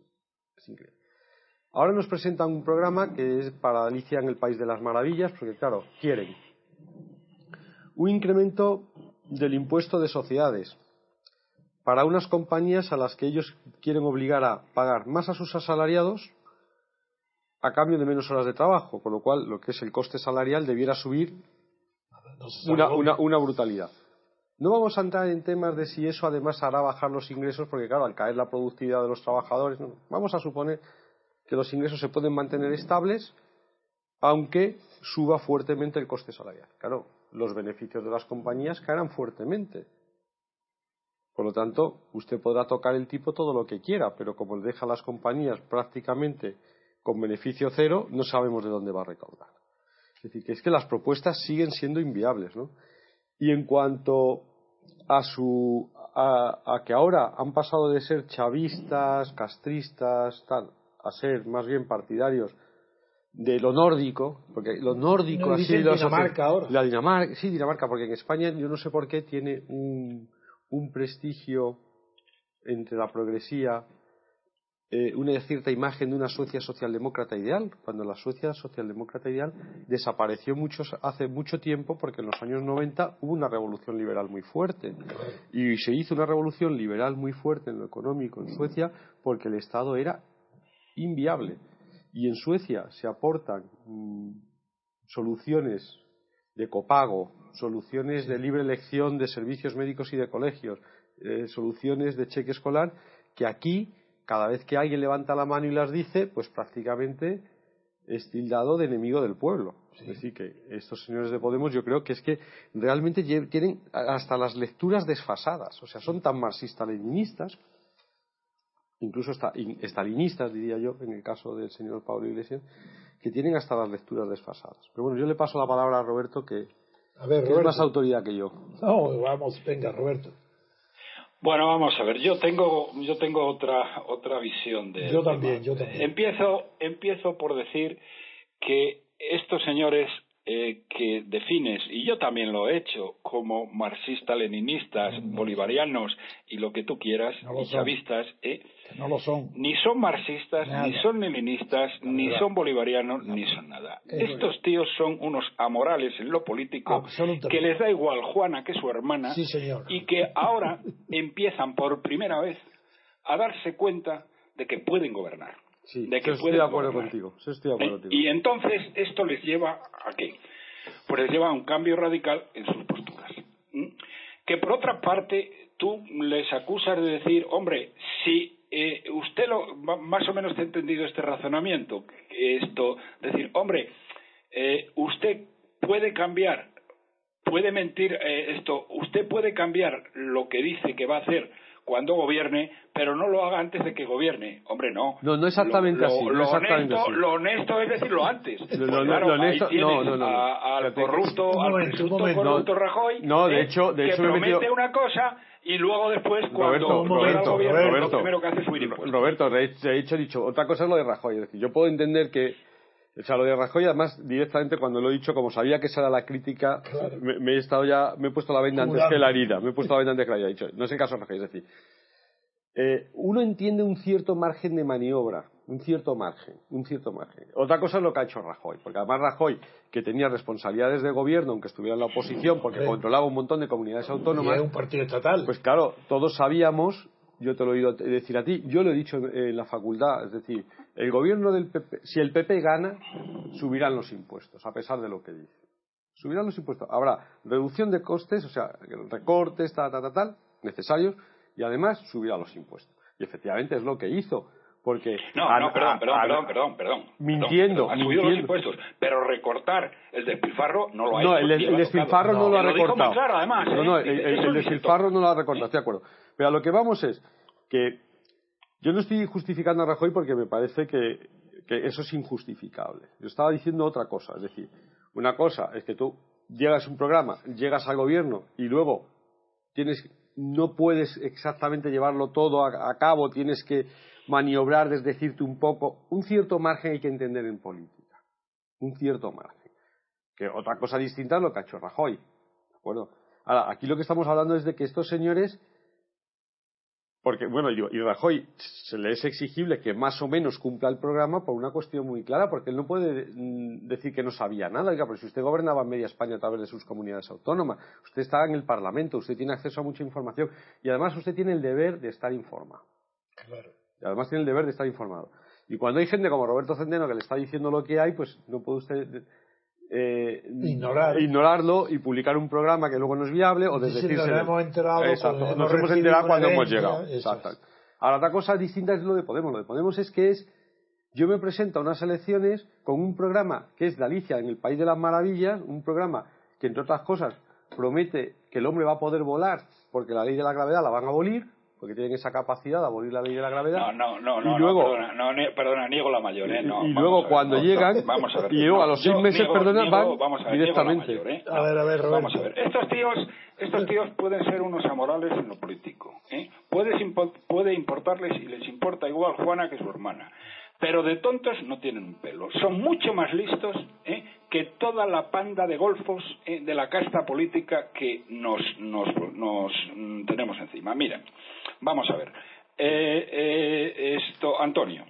B: Es increíble. Ahora nos presentan un programa que es para Alicia en el País de las Maravillas, porque claro, quieren un incremento del impuesto de sociedades para unas compañías a las que ellos quieren obligar a pagar más a sus asalariados a cambio de menos horas de trabajo, con lo cual lo que es el coste salarial debiera subir una, brutalidad. No vamos a entrar en temas de si eso además hará bajar los ingresos, porque claro, al caer la productividad de los trabajadores, vamos a suponer que los ingresos se pueden mantener estables, aunque suba fuertemente el coste salarial. Claro, los beneficios de las compañías caerán fuertemente. Por lo tanto, usted podrá tocar el tipo todo lo que quiera, pero como deja a las compañías prácticamente con beneficio cero, no sabemos de dónde va a recaudar. Es decir, que es que las propuestas siguen siendo inviables, ¿no? Y en cuanto a su a, que ahora han pasado de ser chavistas, castristas, tal, a ser más bien partidarios de lo nórdico, porque lo nórdico
D: No,
B: ha
D: dicen
B: sido
D: Dinamarca ahora.
B: La Dinamarca, sí, Dinamarca, porque en España yo no sé por qué tiene un, un prestigio entre la progresía, eh, una cierta imagen de una Suecia socialdemócrata ideal, cuando la Suecia socialdemócrata ideal desapareció muchos, hace mucho tiempo porque en los años 90 hubo una revolución liberal muy fuerte. Y se hizo una revolución liberal muy fuerte en lo económico en Suecia porque el Estado era inviable. Y en Suecia se aportan mm, soluciones de copago, soluciones de libre elección de servicios médicos y de colegios, eh, soluciones de cheque escolar, que aquí, cada vez que alguien levanta la mano y las dice, pues prácticamente es tildado de enemigo del pueblo. Es decir, que estos señores de Podemos yo creo que es que realmente tienen hasta las lecturas desfasadas. O sea, son tan marxista-leninistas, incluso esta- in- estalinistas, diría yo, en el caso del señor Pablo Iglesias, que tienen hasta las lecturas desfasadas. Pero bueno, yo le paso la palabra a Roberto, que,
D: A ver,
B: que es más autoridad que yo.
D: No, vamos, venga, Roberto.
C: Bueno, vamos a ver, yo tengo, yo tengo otra, otra visión de.
D: Yo también, yo también.
C: Empiezo, empiezo por decir que estos señores eh, que defines, y yo también lo he hecho, como marxista-leninistas, bolivarianos y lo que tú quieras,
D: No
C: y chavistas, eh,
D: Que no lo son.
C: ni son marxistas,
D: Nada.
C: ni son leninistas, ni son bolivarianos, ni son nada.
D: Eso
C: Estos tíos son unos amorales en lo político, que les da igual Juana que su hermana,
D: Sí, señor.
C: y que ahora empiezan por primera vez a darse cuenta de que pueden gobernar.
B: Sí,
C: de que
B: estoy
C: pueden
B: de acuerdo
C: gobernar.
B: contigo. eso estoy de acuerdo
C: ¿Eh?
B: contigo.
C: Y entonces esto les lleva a qué? Pues les lleva a un cambio radical en sus posturas. Que por otra parte tú les acusas de decir, hombre, si eh, usted lo, más o menos ha entendido este razonamiento, esto, decir, hombre, eh, usted puede cambiar, puede mentir eh, esto, usted puede cambiar lo que dice que va a hacer cuando gobierne, pero no lo haga antes de que gobierne. Hombre, no.
B: No, no exactamente
C: Lo-
B: así,
C: lo-
B: no
C: lo
B: exactamente
C: honesto-
B: así.
C: Lo honesto es decirlo antes.
B: Lo- lo-
C: claro,
B: lo honesto-
C: ahí tienes
B: no, no, no,
C: a- al corrupto, al presunto corrupto Rajoy,
B: No, de
C: ¿eh?
B: hecho- de
C: que
B: hecho me he
C: promete
B: metido-
C: una cosa y luego después cuando
B: Roberto, Roberto,
C: gobierno,
B: Roberto,
C: lo primero que hace es subir impuestos.
B: Roberto, de hecho he dicho, otra cosa es lo de Rajoy. Es decir, yo puedo entender que, o sea, lo de Rajoy, además, directamente cuando lo he dicho, como sabía que esa era la crítica,
D: Claro.
B: me, me he estado ya, me he puesto la venda antes que la herida, me he puesto la venda antes que la herida. He dicho, no es el caso de Rajoy, es decir, eh, uno entiende un cierto margen de maniobra, un cierto margen, un cierto margen. Otra cosa es lo que ha hecho Rajoy, porque además Rajoy, que tenía responsabilidades de gobierno, aunque estuviera en la oposición, porque
D: Sí.
B: controlaba un montón de comunidades
D: Y
B: autónomas,
D: un partido estatal.
B: pues claro, todos sabíamos, yo te lo he oído decir a ti, yo lo he dicho en la facultad, es decir, el gobierno del PP, si el PP gana, subirán los impuestos, a pesar de lo que dice. Subirán los impuestos. Habrá reducción de costes, o sea, recortes, tal, tal, tal, tal, necesarios, y además subirá los impuestos. Y efectivamente es lo que hizo, porque...
C: No,
B: a-
C: no, perdón, perdón,
B: a-
C: perdón, perdón, perdón.
B: Mintiendo,
C: Perdón, Ha subido los impuestos, pero recortar el despilfarro no lo ha
B: No,
C: hecho.
B: el, el despilfarro no lo ha
C: Lo
B: recortado.
C: claro, además,
B: No,
C: ¿eh?
B: no, el,
C: Dice,
B: el- el despilfarro no lo ha recortado,
C: ¿Eh?
B: estoy de acuerdo. Pero a lo que vamos es que yo no estoy justificando a Rajoy porque me parece que, que eso es injustificable. Yo estaba diciendo otra cosa, es decir, una cosa es que tú llegas a un programa, llegas al gobierno y luego tienes no puedes exactamente llevarlo todo a, cabo, tienes que maniobrar, desdecirte un poco. Un cierto margen hay que entender en política. Un cierto margen. Que otra cosa distinta es lo que ha hecho Rajoy. ¿De acuerdo? Ahora, aquí lo que estamos hablando es de que estos señores. Porque, bueno, y Rajoy se le es exigible que más o menos cumpla el programa por una cuestión muy clara, porque él no puede mm, decir que no sabía nada. Oiga, pero si usted gobernaba media España a través de sus comunidades autónomas, usted está en el Parlamento, usted tiene acceso a mucha información y además usted tiene el deber de estar informado.
D: Claro.
B: Y además tiene el deber de estar informado. Y cuando hay gente como Roberto Centeno que le está diciendo lo que hay, pues no puede usted eh,
D: Ignorar.
B: ignorarlo y publicar un programa que luego no es viable o desdecirse.
D: nos hemos enterado,
B: Exacto, nos
D: hemos
B: enterado cuando hemos llegado.
D: eso
B: Exacto.
D: es.
B: Ahora, otra cosa distinta es lo de Podemos. Lo de Podemos es que es yo me presento a unas elecciones con un programa que es de Alicia en el País de las Maravillas, un programa que, entre otras cosas, promete que el hombre va a poder volar porque la ley de la gravedad la van a abolir, porque tienen esa capacidad de abolir la ley de la gravedad.
C: No, no, no,
B: Y
C: no,
B: luego-
C: no, perdona, no, ne- perdona, niego la mayor, ¿eh? No,
B: y luego
C: ver,
B: cuando llegan,
C: no, vamos a ver,
B: y luego
C: no,
B: a los seis meses,
C: niego-
B: perdona,
C: niego-
B: van
C: vamos a ver,
B: directamente.
C: mayor, ¿eh?
D: A ver, a ver, Roberto.
C: Vamos a ver, estos tíos, estos tíos pueden ser unos amorales en lo político, ¿eh? Puedes impo- puede importarles y les importa igual Juana que su hermana. Pero de tontos no tienen un pelo. Son mucho más listos ¿eh? que toda la panda de golfos ¿eh? de la casta política que nos, nos, nos mm, tenemos encima. Mira, vamos a ver. Eh, esto, Antonio.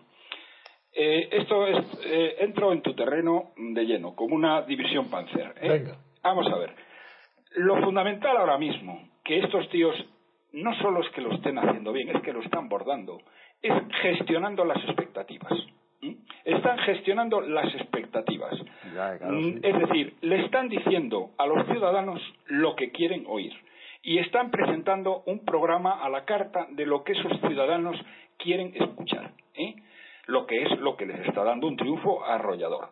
C: esto es, entro en tu terreno de lleno, como una división panzer.
D: Venga.
C: Vamos a ver. Lo fundamental ahora mismo, que estos tíos no solo es que lo estén haciendo bien, es que lo están bordando es gestionando las expectativas. Están gestionando las expectativas. Es decir, le están diciendo a los ciudadanos lo que quieren oír y están presentando un programa a la carta de lo que esos ciudadanos quieren escuchar, ¿eh? lo que es lo que les está dando un triunfo arrollador.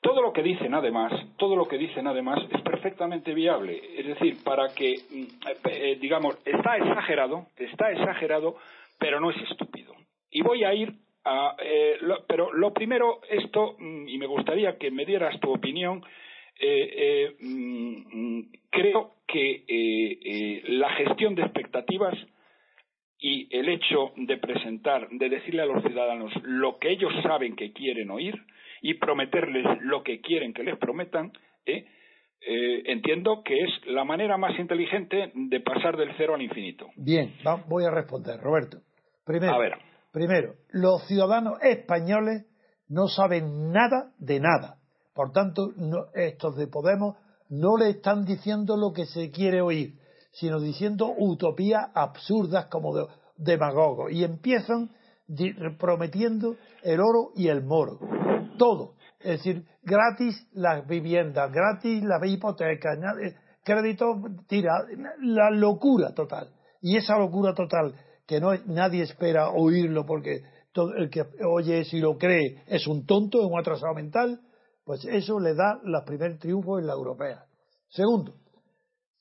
C: Todo lo que dicen además, todo lo que dicen además es perfectamente viable, es decir, para que mm, eh, digamos, está exagerado, está exagerado pero no es estúpido. Y voy a ir a. Eh, pero lo primero, esto, mm, y me gustaría que me dieras tu opinión. Eh, eh, mm, creo que la gestión de expectativas y el hecho de presentar, de decirle a los ciudadanos lo que ellos saben que quieren oír y prometerles lo que quieren que les prometan, entiendo que es la manera más inteligente de pasar del cero al infinito.
D: Bien, voy a responder, Roberto. Primero, primero, los ciudadanos españoles no saben nada de nada. Por tanto, estos de Podemos no le están diciendo lo que se quiere oír, sino diciendo utopías absurdas como de, demagogos. Y empiezan prometiendo el oro y el moro. Todo. Es decir, gratis las viviendas, gratis las hipotecas, crédito, tira, la locura total. Y esa locura total que no nadie espera oírlo porque todo el que oye y lo cree es un tonto, es un atrasado mental, pues eso le da el primer triunfo en la europea. Segundo,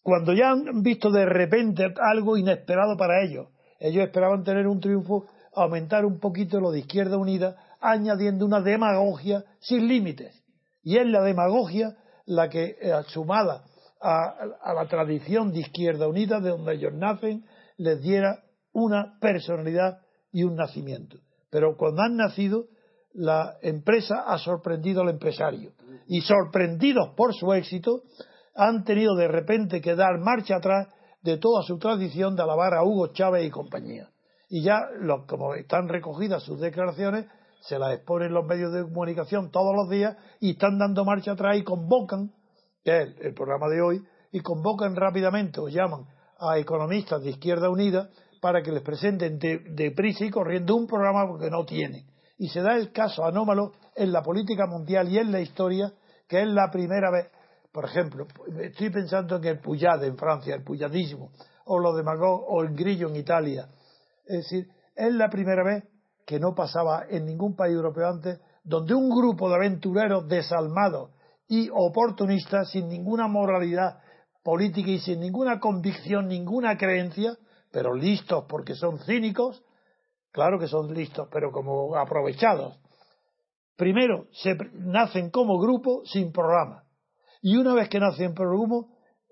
D: cuando ya han visto de repente algo inesperado para ellos, ellos esperaban tener un triunfo, aumentar un poquito lo de Izquierda Unida, añadiendo una demagogia sin límites. Y es la demagogia la que, eh, sumada a, a la tradición de Izquierda Unida, de donde ellos nacen, les diera una personalidad y un nacimiento. Pero cuando han nacido, la empresa ha sorprendido al empresario. Y sorprendidos por su éxito, han tenido de repente que dar marcha atrás de toda su tradición de alabar a Hugo Chávez y compañía. Y ya, como están recogidas sus declaraciones, se las exponen los medios de comunicación todos los días y están dando marcha atrás y convocan, que es el programa de hoy, y convocan rápidamente o llaman a economistas de Izquierda Unida para que les presenten de, prisa y corriendo un programa porque no tienen. Y se da el caso anómalo en la política mundial y en la historia, que es la primera vez, por ejemplo, estoy pensando en el Puyade en Francia, el puyadismo, o lo de Magog, o el Grillo en Italia. Es decir, es la primera vez que no pasaba en ningún país europeo antes, donde un grupo de aventureros desalmados y oportunistas, sin ninguna moralidad política y sin ninguna convicción, ninguna creencia, pero listos porque son cínicos, claro que son listos, pero como aprovechados. Primero, se nacen como grupo sin programa. Y una vez que nacen por grupo,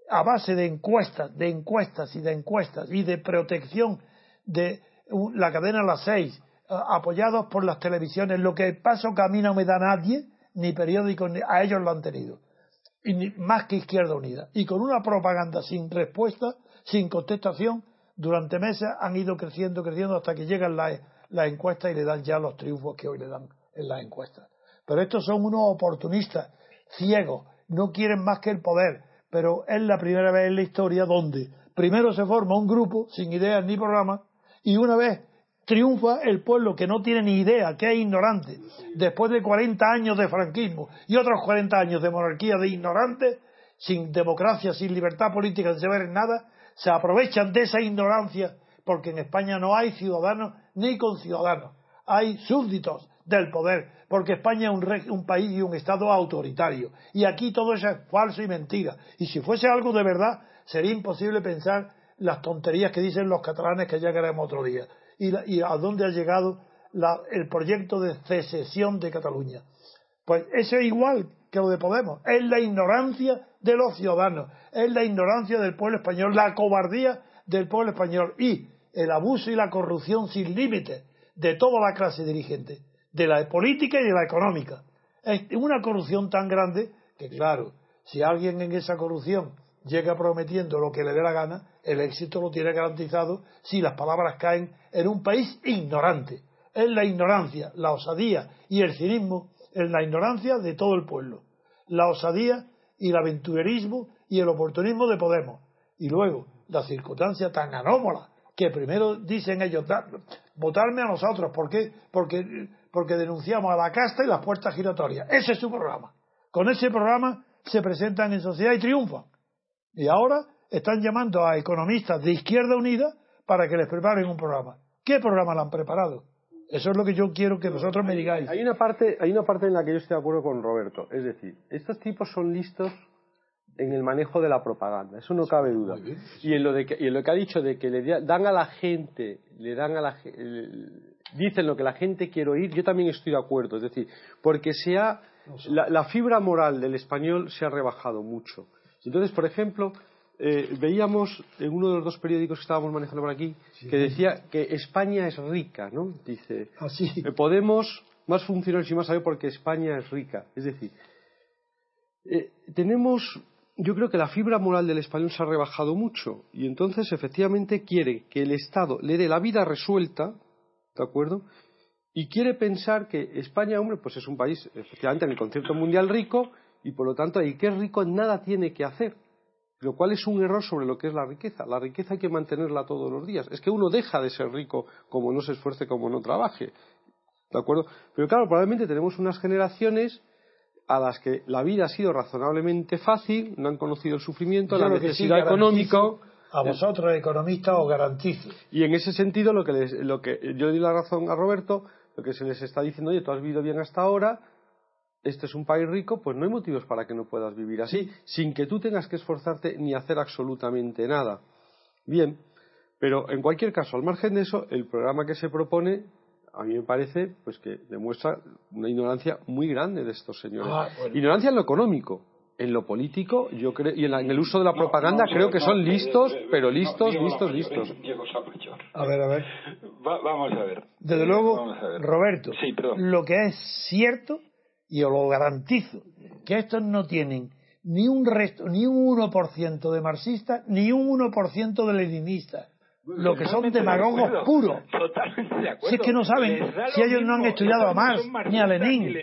D: a base de encuestas, de encuestas y de encuestas y de protección de la cadena Las Seis, apoyados por las televisiones, lo que paso camino no me da nadie, ni periódicos, a ellos lo han tenido. Y más que Izquierda Unida. Y con una propaganda sin respuesta, sin contestación, durante meses han ido creciendo, creciendo hasta que llegan las la encuestas y le dan ya los triunfos que hoy le dan en las encuestas. Pero estos son unos oportunistas, ciegos, no quieren más que el poder, pero es la primera vez en la historia donde primero se forma un grupo sin ideas ni programas y una vez triunfa el pueblo que no tiene ni idea, que es ignorante, después de 40 años de franquismo y otros 40 años de monarquía de ignorantes, sin democracia, sin libertad política, sin saber nada, se aprovechan de esa ignorancia porque en España no hay ciudadanos ni conciudadanos, hay súbditos del poder, porque España es un, país y un Estado autoritario. Y aquí todo eso es falso y mentira. Y si fuese algo de verdad, sería imposible pensar las tonterías que dicen los catalanes que ya queremos otro día. Y, a dónde ha llegado el proyecto de secesión de Cataluña. Pues eso es igual de Podemos. Es la ignorancia de los ciudadanos, es la ignorancia del pueblo español, la cobardía del pueblo español y el abuso y la corrupción sin límites de toda la clase dirigente, de la política y de la económica. Es una corrupción tan grande que, claro, si alguien en esa corrupción llega prometiendo lo que le dé la gana, el éxito lo tiene garantizado si las palabras caen en un país ignorante. Es la ignorancia, la osadía y el cinismo, es la ignorancia de todo el pueblo. La osadía y el aventurerismo y el oportunismo de Podemos. Y luego, la circunstancia tan anómala que primero dicen ellos, votarme a nosotros. ¿Por qué? Porque, porque denunciamos a la casta y las puertas giratorias. Ese es su programa. Con ese programa se presentan en sociedad y triunfan. Y ahora están llamando a economistas de Izquierda Unida para que les preparen un programa. ¿Qué programa le han preparado? Eso es lo que yo quiero que vosotros me digáis.
B: Hay una parte, hay una parte en la que yo estoy de acuerdo con Roberto. Es decir, estos tipos son listos en el manejo de la propaganda, eso no cabe duda. Y en lo, de que, y en lo que ha dicho de que le dan a la gente, le dan a la dicen lo que la gente quiere oír, yo también estoy de acuerdo. Es decir, porque se ha, la, la fibra moral del español se ha rebajado mucho. Entonces, por ejemplo, eh, veíamos en uno de los dos periódicos que estábamos manejando por aquí que decía que España es rica, ¿no? Dice. Ah, eh, Podemos más funcionarios y más saber porque España es rica. Es decir, eh, tenemos, yo creo que la fibra moral del español se ha rebajado mucho y entonces efectivamente quiere que el Estado le dé la vida resuelta, ¿de acuerdo? Y quiere pensar que España, hombre, pues es un país efectivamente en el concepto mundial rico y por lo tanto el que es rico nada tiene que hacer lo cual es un error sobre lo que es la riqueza. La riqueza hay que mantenerla todos los días. Es que uno deja de ser rico como no se esfuerce, como no trabaje. ¿De acuerdo? Pero claro, probablemente tenemos unas generaciones a las que la vida ha sido razonablemente fácil, no han conocido el sufrimiento, la necesidad económica.
D: A vosotros, economistas, os garantizo.
B: Y en ese sentido, lo que, lo que yo doy la razón a Roberto, lo que se les está diciendo, oye, tú has vivido bien hasta ahora, este es un país rico, pues no hay motivos para que no puedas vivir así, sin que tú tengas que esforzarte ni hacer absolutamente nada. Bien, pero en cualquier caso, al margen de eso, el programa que se propone, a mí me parece pues que demuestra una ignorancia muy grande de estos señores. Ah, ignorancia en lo económico. En lo político, yo creo, y en, el uso de la propaganda, creo que son listos, pero listos, listos, listos.
D: A ver, a ver.
C: vamos a ver.
D: Desde luego, Roberto, lo que es cierto y os lo garantizo, que estos no tienen ni un resto, ni un 1% de marxistas, ni un 1% de leninistas. Lo que son demagogos puros.
C: Totalmente de acuerdo.
D: Si es que no saben, si ellos no han estudiado a Marx, ni a Lenin.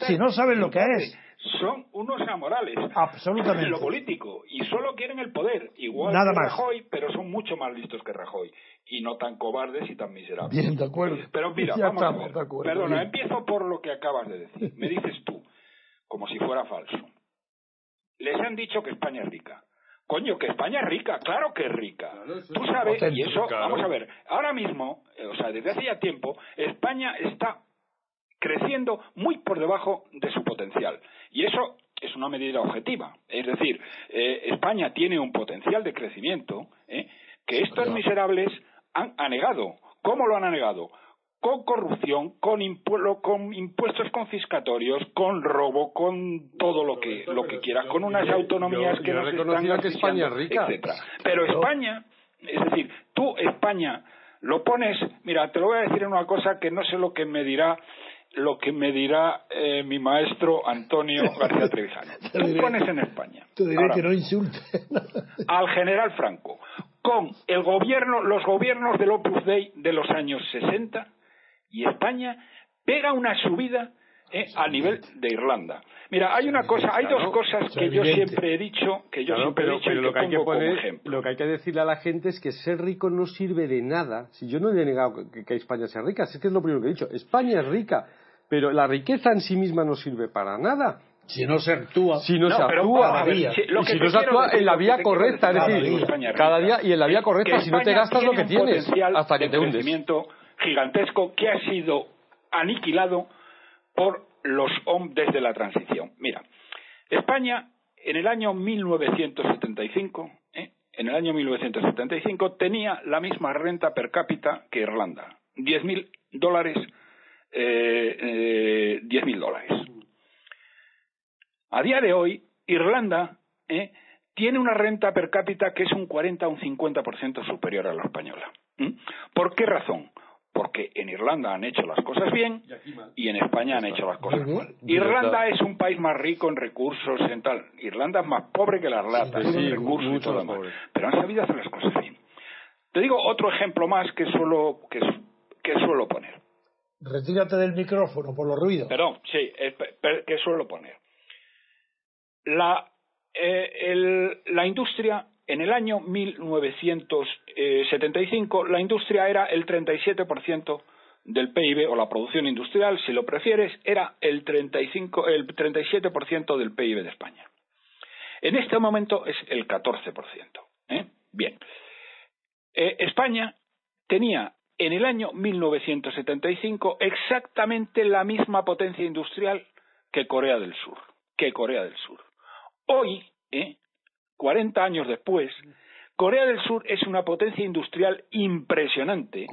D: si no saben lo que es.
C: Son unos amorales.
D: Absolutamente.
C: En lo político. Y solo quieren el poder. Igual
D: Nada
C: que
D: más.
C: Rajoy, pero son mucho más listos que Rajoy. Y no tan cobardes y tan miserables.
D: Bien, de acuerdo.
C: Pero mira, vamos a ver. Perdona, empiezo por lo que acabas de decir. Me dices tú, como si fuera falso. Les han dicho que España es rica. Coño, que España es rica, claro que es rica. Tú sabes, y eso, vamos a ver, ahora mismo, eh, o sea, desde hace ya tiempo, España está creciendo muy por debajo de su potencial. Y eso es una medida objetiva. Es decir, eh, España tiene un potencial de crecimiento eh, que estos miserables han anegado. ¿Cómo lo han anegado? Con corrupción, con, con impuestos confiscatorios, con robo, con todo lo que lo que quieras, con unas autonomías que no están
B: que España rica.
C: etcétera. Pero España, es decir, tú España lo pones, mira, te lo voy a decir una cosa que no sé lo que me dirá lo que me dirá eh, mi maestro Antonio García Trevisano. Tú pones en España.
D: Tú diré que no insulte.
C: al general Franco con el gobierno, los gobiernos del Opus Dei de los años 60 y España pega una subida eh, a nivel de Irlanda. Mira, hay una cosa, hay dos cosas que yo siempre he dicho, que yo siempre he dicho y que,
B: lo que hay que
C: poner,
B: ejemplo. Lo que hay que decirle a la gente es que ser rico no sirve de nada. Si yo no he negado que, España sea rica, es que es lo primero que he dicho. España es rica, pero la riqueza en sí misma no sirve para nada.
D: Si no se actúa,
B: si no, se actúa, si, no se actúa en la vía correcta, es decir, cada día y en la vía correcta, si no te gastas lo que tienes hasta que te hundes
C: gigantesco que ha sido aniquilado por los OM desde la transición. Mira, España en el año 1975, ¿eh? en el año 1975 tenía la misma renta per cápita que Irlanda, 10.000 dólares, eh, eh, dólares. A día de hoy, Irlanda ¿eh? tiene una renta per cápita que es un 40 o un 50% superior a la española. ¿Por qué razón? Porque en Irlanda han hecho las cosas bien y en España han hecho las cosas mal. Irlanda es un país más rico en recursos, en tal. Irlanda es más pobre que las latas
B: Sí,
C: en recursos y todo
B: más.
C: Pero han sabido hacer las cosas bien. Te digo otro ejemplo más que suelo, que, que suelo poner.
D: Retírate del micrófono por los ruidos.
C: Perdón, sí, que suelo poner. La, eh, el- la industria, en el año 1975, la industria era el 37% del PIB, o la producción industrial, si lo prefieres, era el, 35, el 37% del PIB de España. En este momento es el 14%. ¿eh? Bien. Eh, España tenía en el año 1975 exactamente la misma potencia industrial que Corea del Sur, que Corea del Sur. Hoy, ¿eh? 40 años después, Corea del Sur es una potencia industrial impresionante,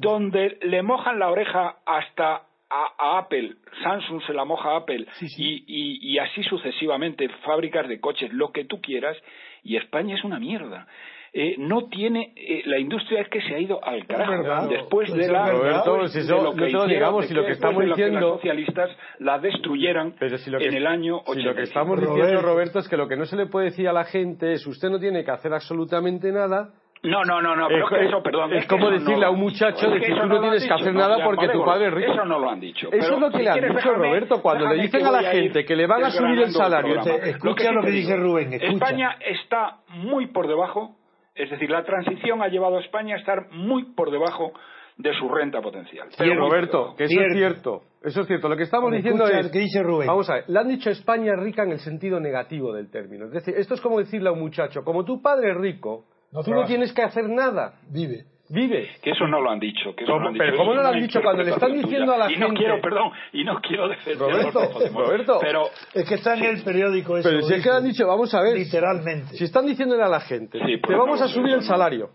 C: donde le mojan la oreja hasta a, a Apple, Samsung se la moja a Apple
D: Sí, sí.
C: Y, y- y así sucesivamente, fábricas de coches, lo que tú quieras, y España es una mierda. Eh, no tiene, eh, la industria es que se ha ido al carajo
D: verdad.
C: después de la
B: Roberto, si
C: de lo que
B: digamos, si lo que estamos
C: lo que
B: diciendo-
C: las socialistas la destruyeran
B: Pero si lo que,
C: en el año
B: si
C: 85.
B: lo que estamos
D: Roberto.
B: diciendo, Roberto, es que lo que no se le puede decir a la gente es usted no tiene que hacer absolutamente nada.
C: No, no, no, no, pero
B: Es-
C: que eso, perdón.
B: es
C: que
B: como decirle
C: no
B: a un muchacho de
C: Es
B: que tú no tienes que
C: dicho,
B: hacer
C: no,
B: nada
C: ya,
B: porque tu padre es rico.
C: Eso no lo han dicho.
B: Eso
C: pero
B: es lo que
C: si
B: le han dicho,
C: dejarme-
B: Roberto, cuando le dicen
C: que
B: a la gente que le van a subir el salario.
D: escucha lo que dice Rubén, escucha.
C: España está muy por debajo, es decir, la transición ha llevado a España a estar muy por debajo de su renta potencial.
B: Pero Roberto, que eso es
D: Cierto.
B: Eso es cierto. Lo que estamos diciendo es.
D: que dice Rubén.
B: Vamos a ver, le han dicho España es rica en el sentido negativo del término. Es decir, esto es como decirle a un muchacho, como tu padre es rico,
D: No
B: tú no tienes que hacer nada.
D: Vive.
B: Vive.
C: Que eso no lo han dicho. Que eso
B: ¿Cómo?
C: no lo han dicho.
B: Pero ¿cómo no lo han dicho cuando le están diciendo a la.
C: Y no
B: gente-
C: quiero, perdón, y no quiero defender
B: Roberto. Roberto.
C: Pero
D: Es que está en el periódico eso.
B: Pero si es que le han dicho, vamos a ver.
D: Literalmente.
B: Si están diciéndole a la gente,
C: Sí,
B: te vamos
C: no,
B: a subir el
C: no.
B: salario,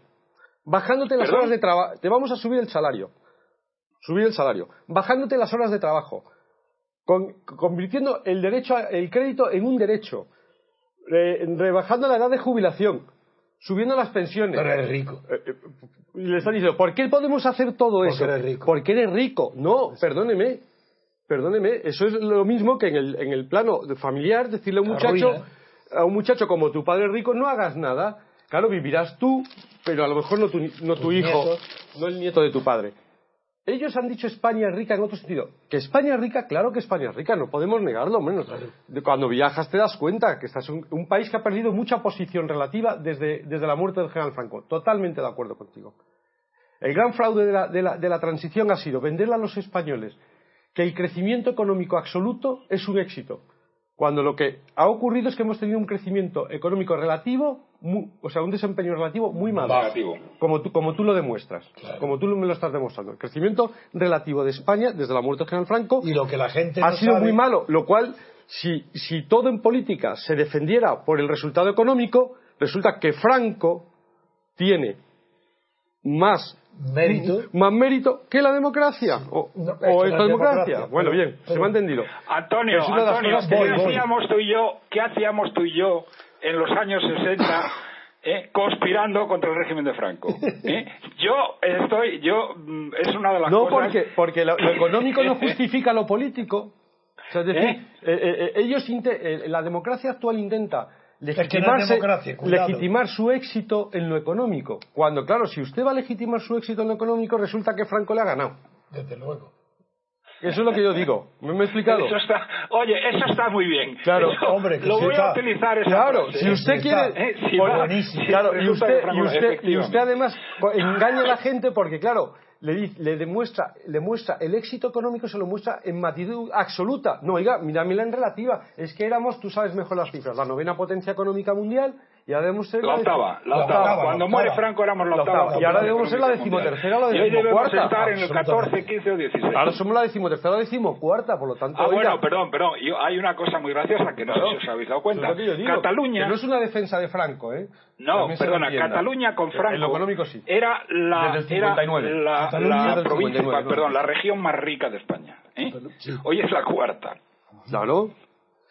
B: bajándote las
C: ¿Perdón?
B: horas de trabajo, te vamos a subir el salario, subir el salario, bajándote las horas de trabajo, con- convirtiendo el derecho, a- el crédito en un derecho, re- rebajando la edad de jubilación, subiendo las pensiones.
D: Pero eres rico.
B: Eh, eh, y le están diciendo, ¿por qué podemos hacer todo
D: Porque
B: eso?
D: eres rico.
B: Porque eres rico. No, perdóneme. Perdóneme, eso es lo mismo que en el, en el plano familiar, decirle a un muchacho,
D: ruina.
B: a un muchacho como tu padre es rico, no hagas nada. Claro, vivirás tú, pero a lo mejor no tu, no tu hijo,
D: nietos.
B: no el nieto de tu padre. Ellos han dicho España es rica en otro sentido. Que España es rica, claro que España es rica, no podemos negarlo, menos. Cuando viajas te das cuenta que estás un país que ha perdido mucha posición relativa desde, desde la muerte del general Franco. Totalmente de acuerdo contigo. El gran fraude de la, de la- de la transición ha sido venderle a los españoles que el crecimiento económico absoluto es un éxito. Cuando lo que ha ocurrido es que hemos tenido un crecimiento económico relativo, mu- o sea, un desempeño relativo muy malo.
C: Negativo.
B: Como tú, como tú lo demuestras, como tú me lo estás demostrando. El crecimiento relativo de España desde la muerte del general Franco
D: Y lo que la gente
B: ha
D: no
B: sido
D: sabe-
B: muy malo, lo cual, si, si todo en política se defendiera por el resultado económico, resulta que Franco tiene más
D: Mérito.
B: más mérito que la democracia o,
D: No, es
B: o esta democracia.
D: democracia,
B: Bueno,
D: pero-
B: bien, se me ha entendido.
C: Antonio,
B: de
C: Antonio, ¿qué hacíamos tú y yo? ¿Qué hacíamos tú y yo en los años 60 eh, conspirando contra el régimen de Franco? ¿Eh? Yo estoy, yo mm, es una de las
B: No,
C: cosas.
B: porque, porque lo, lo económico no justifica lo político. O sea, es decir,
C: ¿Eh?
B: eh, eh, eh, ellos eh, la democracia actual intenta
D: no es
B: legitimar su éxito en lo económico. Cuando, claro, si usted va a legitimar su éxito en lo económico, resulta que Franco le ha ganado.
D: Desde luego.
B: Eso es lo que yo digo. ¿Me me he explicado?
C: Eso está, oye, eso está muy bien.
B: Claro,
C: Eso-
D: hombre, que
C: lo
D: sí
C: voy
D: está.
C: a utilizar esa
B: Claro,
C: frase,
B: si usted quiere...
C: ¿eh? Si
B: Por-
C: va-
D: buenísimo.
C: si
B: Claro, y usted,
C: Franco-
B: y, usted, y
C: efectivamente.
B: usted además engaña a la gente porque, claro, le, le demuestra, le muestra el éxito económico, se lo muestra en matitud absoluta. No, oiga, míramela en relativa. Es que éramos, tú sabes mejor las cifras, la novena potencia económica mundial y ahora debemos ser
C: La octava, la
D: La
C: octava.
D: octava,
C: Cuando
D: la
C: muere. Franco éramos la
B: La
C: octava.
B: octava. Y ahora debemos ser la decimotercera o la
C: mundial. Y hoy debemos
B: decimocuarta.
C: estar en el 14,
D: Absolutamente.
C: 15 o 16.
B: Ahora somos la decimotercera o decimocuarta, por lo tanto,
C: Ah,
B: oiga,
C: bueno, perdón, perdón. Yo- hay una cosa muy graciosa que no sé si os habéis dado cuenta.
B: es digo,
C: Cataluña,
B: no es una defensa de Franco, ¿eh?
C: no,
B: También
C: perdona. Cataluña con Franco
B: En lo económico sí.
C: era la,
B: Desde el
C: era
B: 59.
C: la,
D: Cataluña
C: la provincia,
B: 59, ¿no?
C: perdón, la región más rica de España. ¿eh?
D: Sí.
C: Hoy es la cuarta.
B: Claro.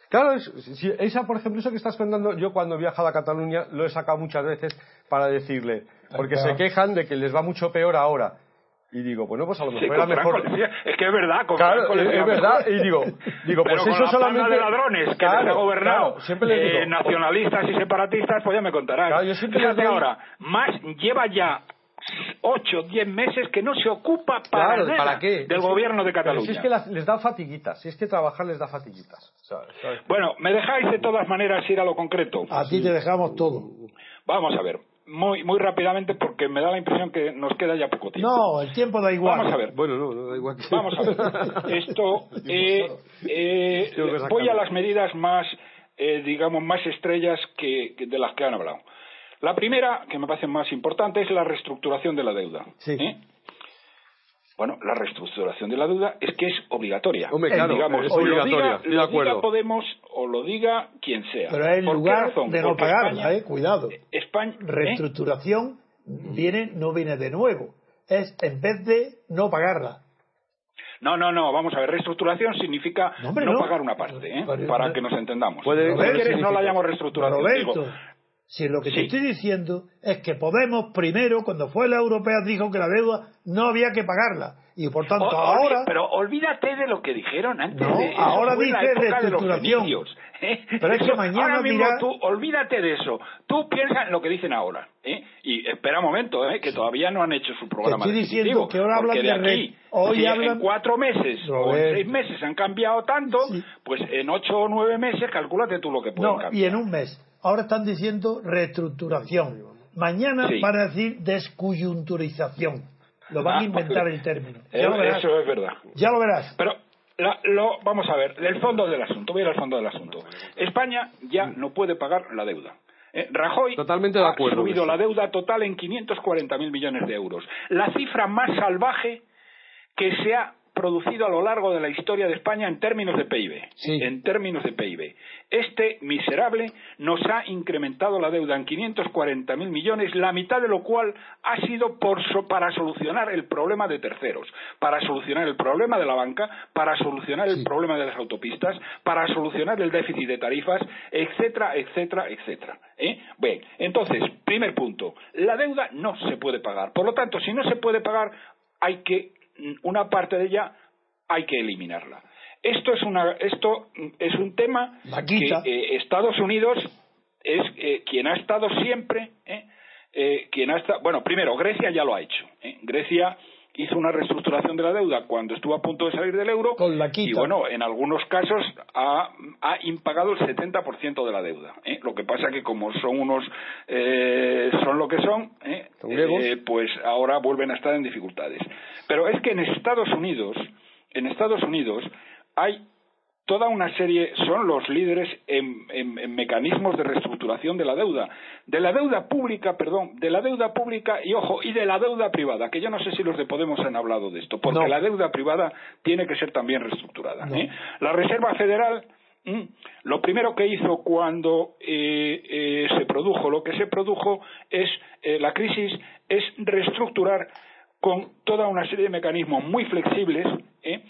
B: Claro, es- si- esa, por ejemplo, eso que estás contando, yo cuando he viajado a Cataluña lo he sacado muchas veces para decirle, porque
D: Claro.
B: se quejan de que les va mucho peor ahora. Y digo, bueno, pues a lo
C: Sí,
B: mejor era mejor.
C: Es que es verdad, con
B: Claro, es, verdad. Y digo, digo
C: Pero
B: pues
C: con
B: eso
C: la
B: solamente.
C: de ladrones que
B: Claro,
C: les ha gobernado,
B: claro, siempre les
C: eh, nacionalistas y separatistas, pues ya me contarán.
B: Claro, yo siempre les
C: Fíjate
B: doy-
C: ahora, más lleva ya ocho, diez meses que no se ocupa para
B: Claro,
C: nada
B: ¿para qué?
C: del
B: Es que-
C: gobierno de
B: pero
C: Cataluña.
B: Si es que las- les da fatiguitas, si es que trabajar les da fatiguitas. ¿sabes? ¿sabes?
C: Bueno, me dejáis de todas maneras ir a lo concreto.
D: A ti te dejamos todo.
C: Vamos a ver, muy muy rápidamente porque me da la impresión que nos queda ya poco tiempo.
D: No, el tiempo da igual.
C: Vamos a ver.
B: Bueno, no, no da igual que.
C: Vamos a ver. Esto, eh, eh, voy a las medidas más, eh, digamos, más estrellas que, que de las que han hablado. La primera, que me parece más importante, es la reestructuración de la deuda.
D: Sí.
C: ¿eh? Bueno, la reestructuración de la deuda es que es obligatoria.
B: Hombre, claro,
C: digamos,
B: es
C: o lo
B: obligatoria,
C: diga,
B: estoy de
C: lo
B: acuerdo.
C: diga Podemos o lo diga quien sea.
D: Pero es en
C: ¿Por qué
D: lugar
C: razón?
D: de no
C: Porque
D: pagarla,
C: España-
D: eh, cuidado.
C: España, ¿eh?
D: Reestructuración viene, no viene de nuevo. Es en vez de no pagarla.
C: No, no, no, vamos a ver, reestructuración significa
D: No,
C: no,
D: hombre, no.
C: pagar una parte, ¿eh? Para que nos entendamos.
B: Puede-
C: si quieres, no la llamo reestructuración.
D: Roberto,
C: digo,
D: si lo que te
C: Sí.
D: estoy diciendo es que Podemos primero, cuando fue la europea, dijo que la deuda no había que pagarla. Y por tanto,
C: O-
D: ahora...
C: Pero olvídate de lo que dijeron antes.
D: No,
C: de
D: ahora dice
C: época de los
D: reestructuración.
C: ¿eh?
D: Pero es que
C: Eso,
D: mañana
C: ahora mismo
D: dirá-
C: tú, olvídate de eso. Tú piensa en lo que dicen ahora. ¿eh? Y espera un momento, ¿eh? que todavía no han hecho su programa
D: estoy diciendo que ahora hablan
C: de
D: de
C: aquí,
D: hoy
C: si
D: hablan-
C: en cuatro meses o en seis meses han cambiado tanto,
D: Sí.
C: pues en ocho o nueve meses calcúlate tú lo que pueden
D: No,
C: cambiar.
D: y en un mes. Ahora están diciendo reestructuración. Mañana
C: Sí.
D: van a decir descoyunturización. Lo van
C: Ah,
D: a inventar el término.
C: Eh,
D: Ya lo verás.
C: Eso es verdad.
D: Ya lo verás.
C: Pero la- lo, vamos a ver, el fondo del asunto, voy a ir al fondo del asunto. España ya no puede pagar la deuda. Eh, Rajoy
B: Totalmente de acuerdo
C: ha subido la deuda total en 540.000 millones de euros. La cifra más salvaje que se ha producido a lo largo de la historia de España en términos de PIB.
B: Sí.
C: En términos de PIB. Este miserable nos ha incrementado la deuda en 540.000 millones, la mitad de lo cual ha sido por para solucionar el problema de terceros, para solucionar el problema de la banca, para solucionar el problema de las autopistas, para solucionar el déficit de tarifas, etcétera, etcétera, etcétera. ¿eh? Bien, entonces, primer punto, la deuda no se puede pagar. Por lo tanto, si no se puede pagar, hay que una parte de ella hay que eliminarla. Esto es una esto es un tema que eh, Estados Unidos es eh, quien ha estado siempre ¿eh? Eh, quien ha estado bueno primero Grecia ya lo ha hecho. Grecia hizo una reestructuración de la deuda cuando estuvo a punto de salir del euro
D: Con la quita.
C: y bueno en algunos casos ha, ha impagado el 70% de la deuda ¿eh? lo que pasa que como son unos eh, son lo que son ¿eh? Eh, pues ahora vuelven a estar en dificultades pero es que en Estados Unidos en Estados Unidos hay toda una serie, son los líderes en, en- en mecanismos de reestructuración de la deuda, de la deuda pública, perdón, de la deuda pública y ojo, y de la deuda privada, que yo no sé si los de Podemos han hablado de esto, porque
D: No.
C: la deuda privada tiene que ser también reestructurada.
D: No.
C: ¿eh? La Reserva Federal lo primero que hizo cuando eh, eh, se produjo lo que se produjo es eh, la crisis es reestructurar con toda una serie de mecanismos muy flexibles ¿eh?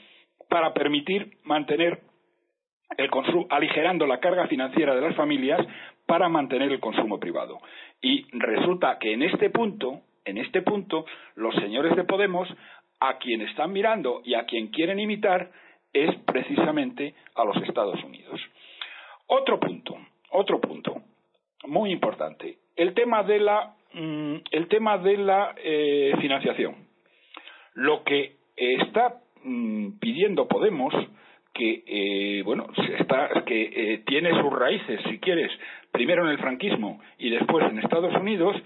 C: para permitir mantener el aligerando la carga financiera de las familias para mantener el consumo privado. Y resulta que en este punto, en este punto, los señores de Podemos, a quien están mirando y a quien quieren imitar, es precisamente a los Estados Unidos. Otro punto, otro punto, muy importante, el tema de la, mm, el tema de la eh, financiación. Lo que está mm, pidiendo Podemos, que eh, bueno, está, que eh, tiene sus raíces, si quieres, primero en el franquismo y después en Estados Unidos,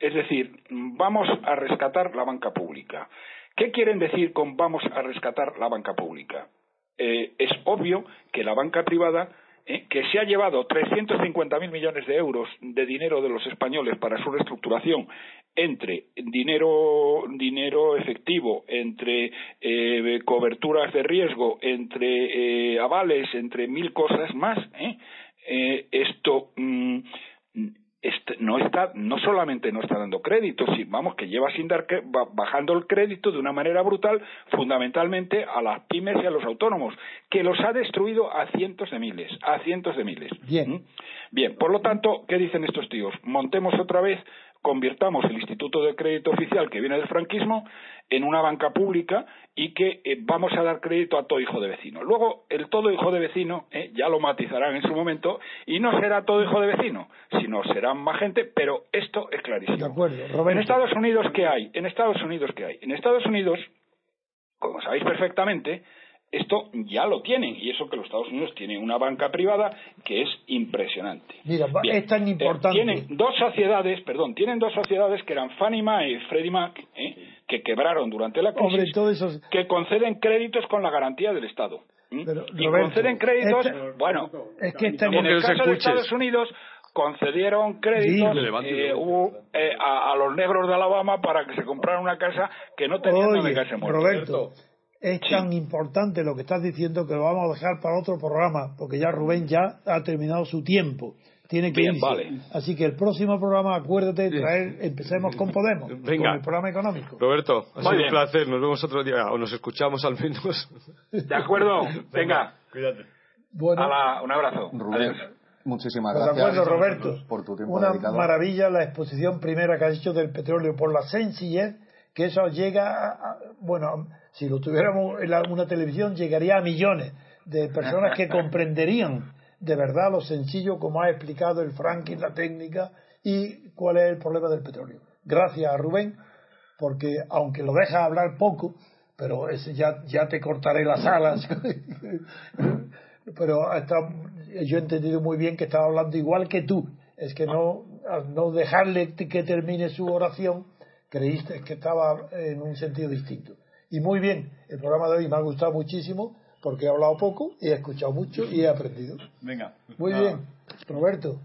C: es decir, vamos a rescatar la banca pública. ¿Qué quieren decir con vamos a rescatar la banca pública? Eh, es obvio que la banca privada eh, que se ha llevado 350.000 millones de euros de dinero de los españoles para su reestructuración entre dinero dinero efectivo, entre eh, coberturas de riesgo, entre eh, avales, entre mil cosas más, ¿eh? Esto mm, este, no está no solamente no está dando crédito, sino vamos que lleva sin dar bajando el crédito de una manera brutal, fundamentalmente a las pymes y a los autónomos, que los ha destruido a cientos de miles, a cientos de miles.
D: Bien.
C: Bien, por lo tanto, ¿qué dicen estos tíos? Montemos otra vez convirtamos el Instituto de Crédito Oficial que viene del franquismo en una banca pública y que eh, vamos a dar crédito a todo hijo de vecino. Luego, el todo hijo de vecino, eh, ya lo matizarán en su momento, y no será todo hijo de vecino, sino serán más gente, pero esto es clarísimo.
D: De acuerdo,
C: En Estados Unidos, ¿qué hay? En Estados Unidos, ¿qué hay? En Estados Unidos, como sabéis perfectamente, esto ya lo tienen, y eso que los Estados Unidos tienen una banca privada que es impresionante.
D: Mira, es tan
C: eh,
D: importante.
C: tienen dos sociedades, perdón, tienen dos sociedades que eran Fannie Mae y Freddie Mac, ¿eh? que quebraron durante la crisis,
D: Hombre, todo eso...
C: que conceden créditos con la garantía del Estado. y
D: Roberto,
C: conceden créditos,
D: este-
C: bueno,
D: Es que este
C: en el caso de. Estados Unidos concedieron créditos
D: Sí.
C: eh, hubo, eh, a, a los negros de Alabama para que se compraran una casa que no tenían donde
D: Oye,
C: quedarse muertos.
D: Roberto, es tan importante lo que estás diciendo que lo vamos a dejar para otro programa, porque ya Rubén ya ha terminado su tiempo. Tiene que
C: Bien,
D: irse.
C: vale.
D: Así que el próximo programa, acuérdate de traer, empecemos con Podemos,
B: Venga.
D: con el programa económico.
B: Roberto, ha
C: Muy
B: sido un placer. Nos vemos otro día, o nos escuchamos al menos.
C: De acuerdo, venga,
B: Cuídate.
D: Bueno,
C: un abrazo.
A: Rubén,
C: Adiós.
A: muchísimas
D: pues de
A: gracias
D: acuerdo, Roberto.
A: por tu tiempo
D: Una
A: dedicado.
D: maravilla la exposición primera que has hecho del petróleo por la sencillez que eso llega a, bueno, si lo tuviéramos en la- una televisión llegaría a millones de personas que comprenderían de verdad lo sencillo como ha explicado el Franklin, la técnica y cuál es el problema del petróleo. Gracias a Rubén, porque aunque lo dejas hablar poco, pero ese ya, ya te cortaré las alas. pero yo he entendido muy bien que estaba hablando igual que tú. Es que no, no dejarle que termine su oración, creíste que estaba en un sentido distinto. Y muy bien, el programa de hoy me ha gustado muchísimo porque he hablado poco, he escuchado mucho y he aprendido.
E: Venga.
D: Muy bien, Roberto.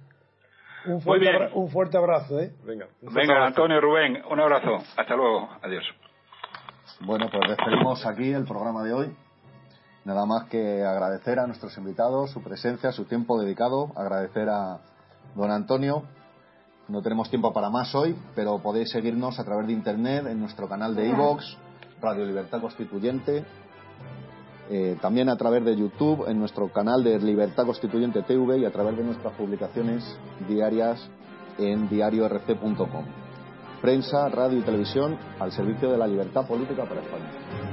D: Un fuerte,
C: bien.
D: abra- un fuerte abrazo, ¿eh?
B: Venga. fuerte
C: Venga,
B: abrazo.
C: Antonio, Rubén, un abrazo. Hasta luego. Adiós.
A: Bueno, pues despedimos aquí el programa de hoy. Nada más que agradecer a nuestros invitados su presencia, su tiempo dedicado, agradecer a don Antonio. No tenemos tiempo para más hoy, pero podéis seguirnos a través de internet en nuestro canal de iVox, Radio Libertad Constituyente, eh, también a través de YouTube en nuestro canal de Libertad Constituyente TV y a través de nuestras publicaciones diarias en diariorc.com. Prensa, radio y televisión al servicio de la libertad política para España.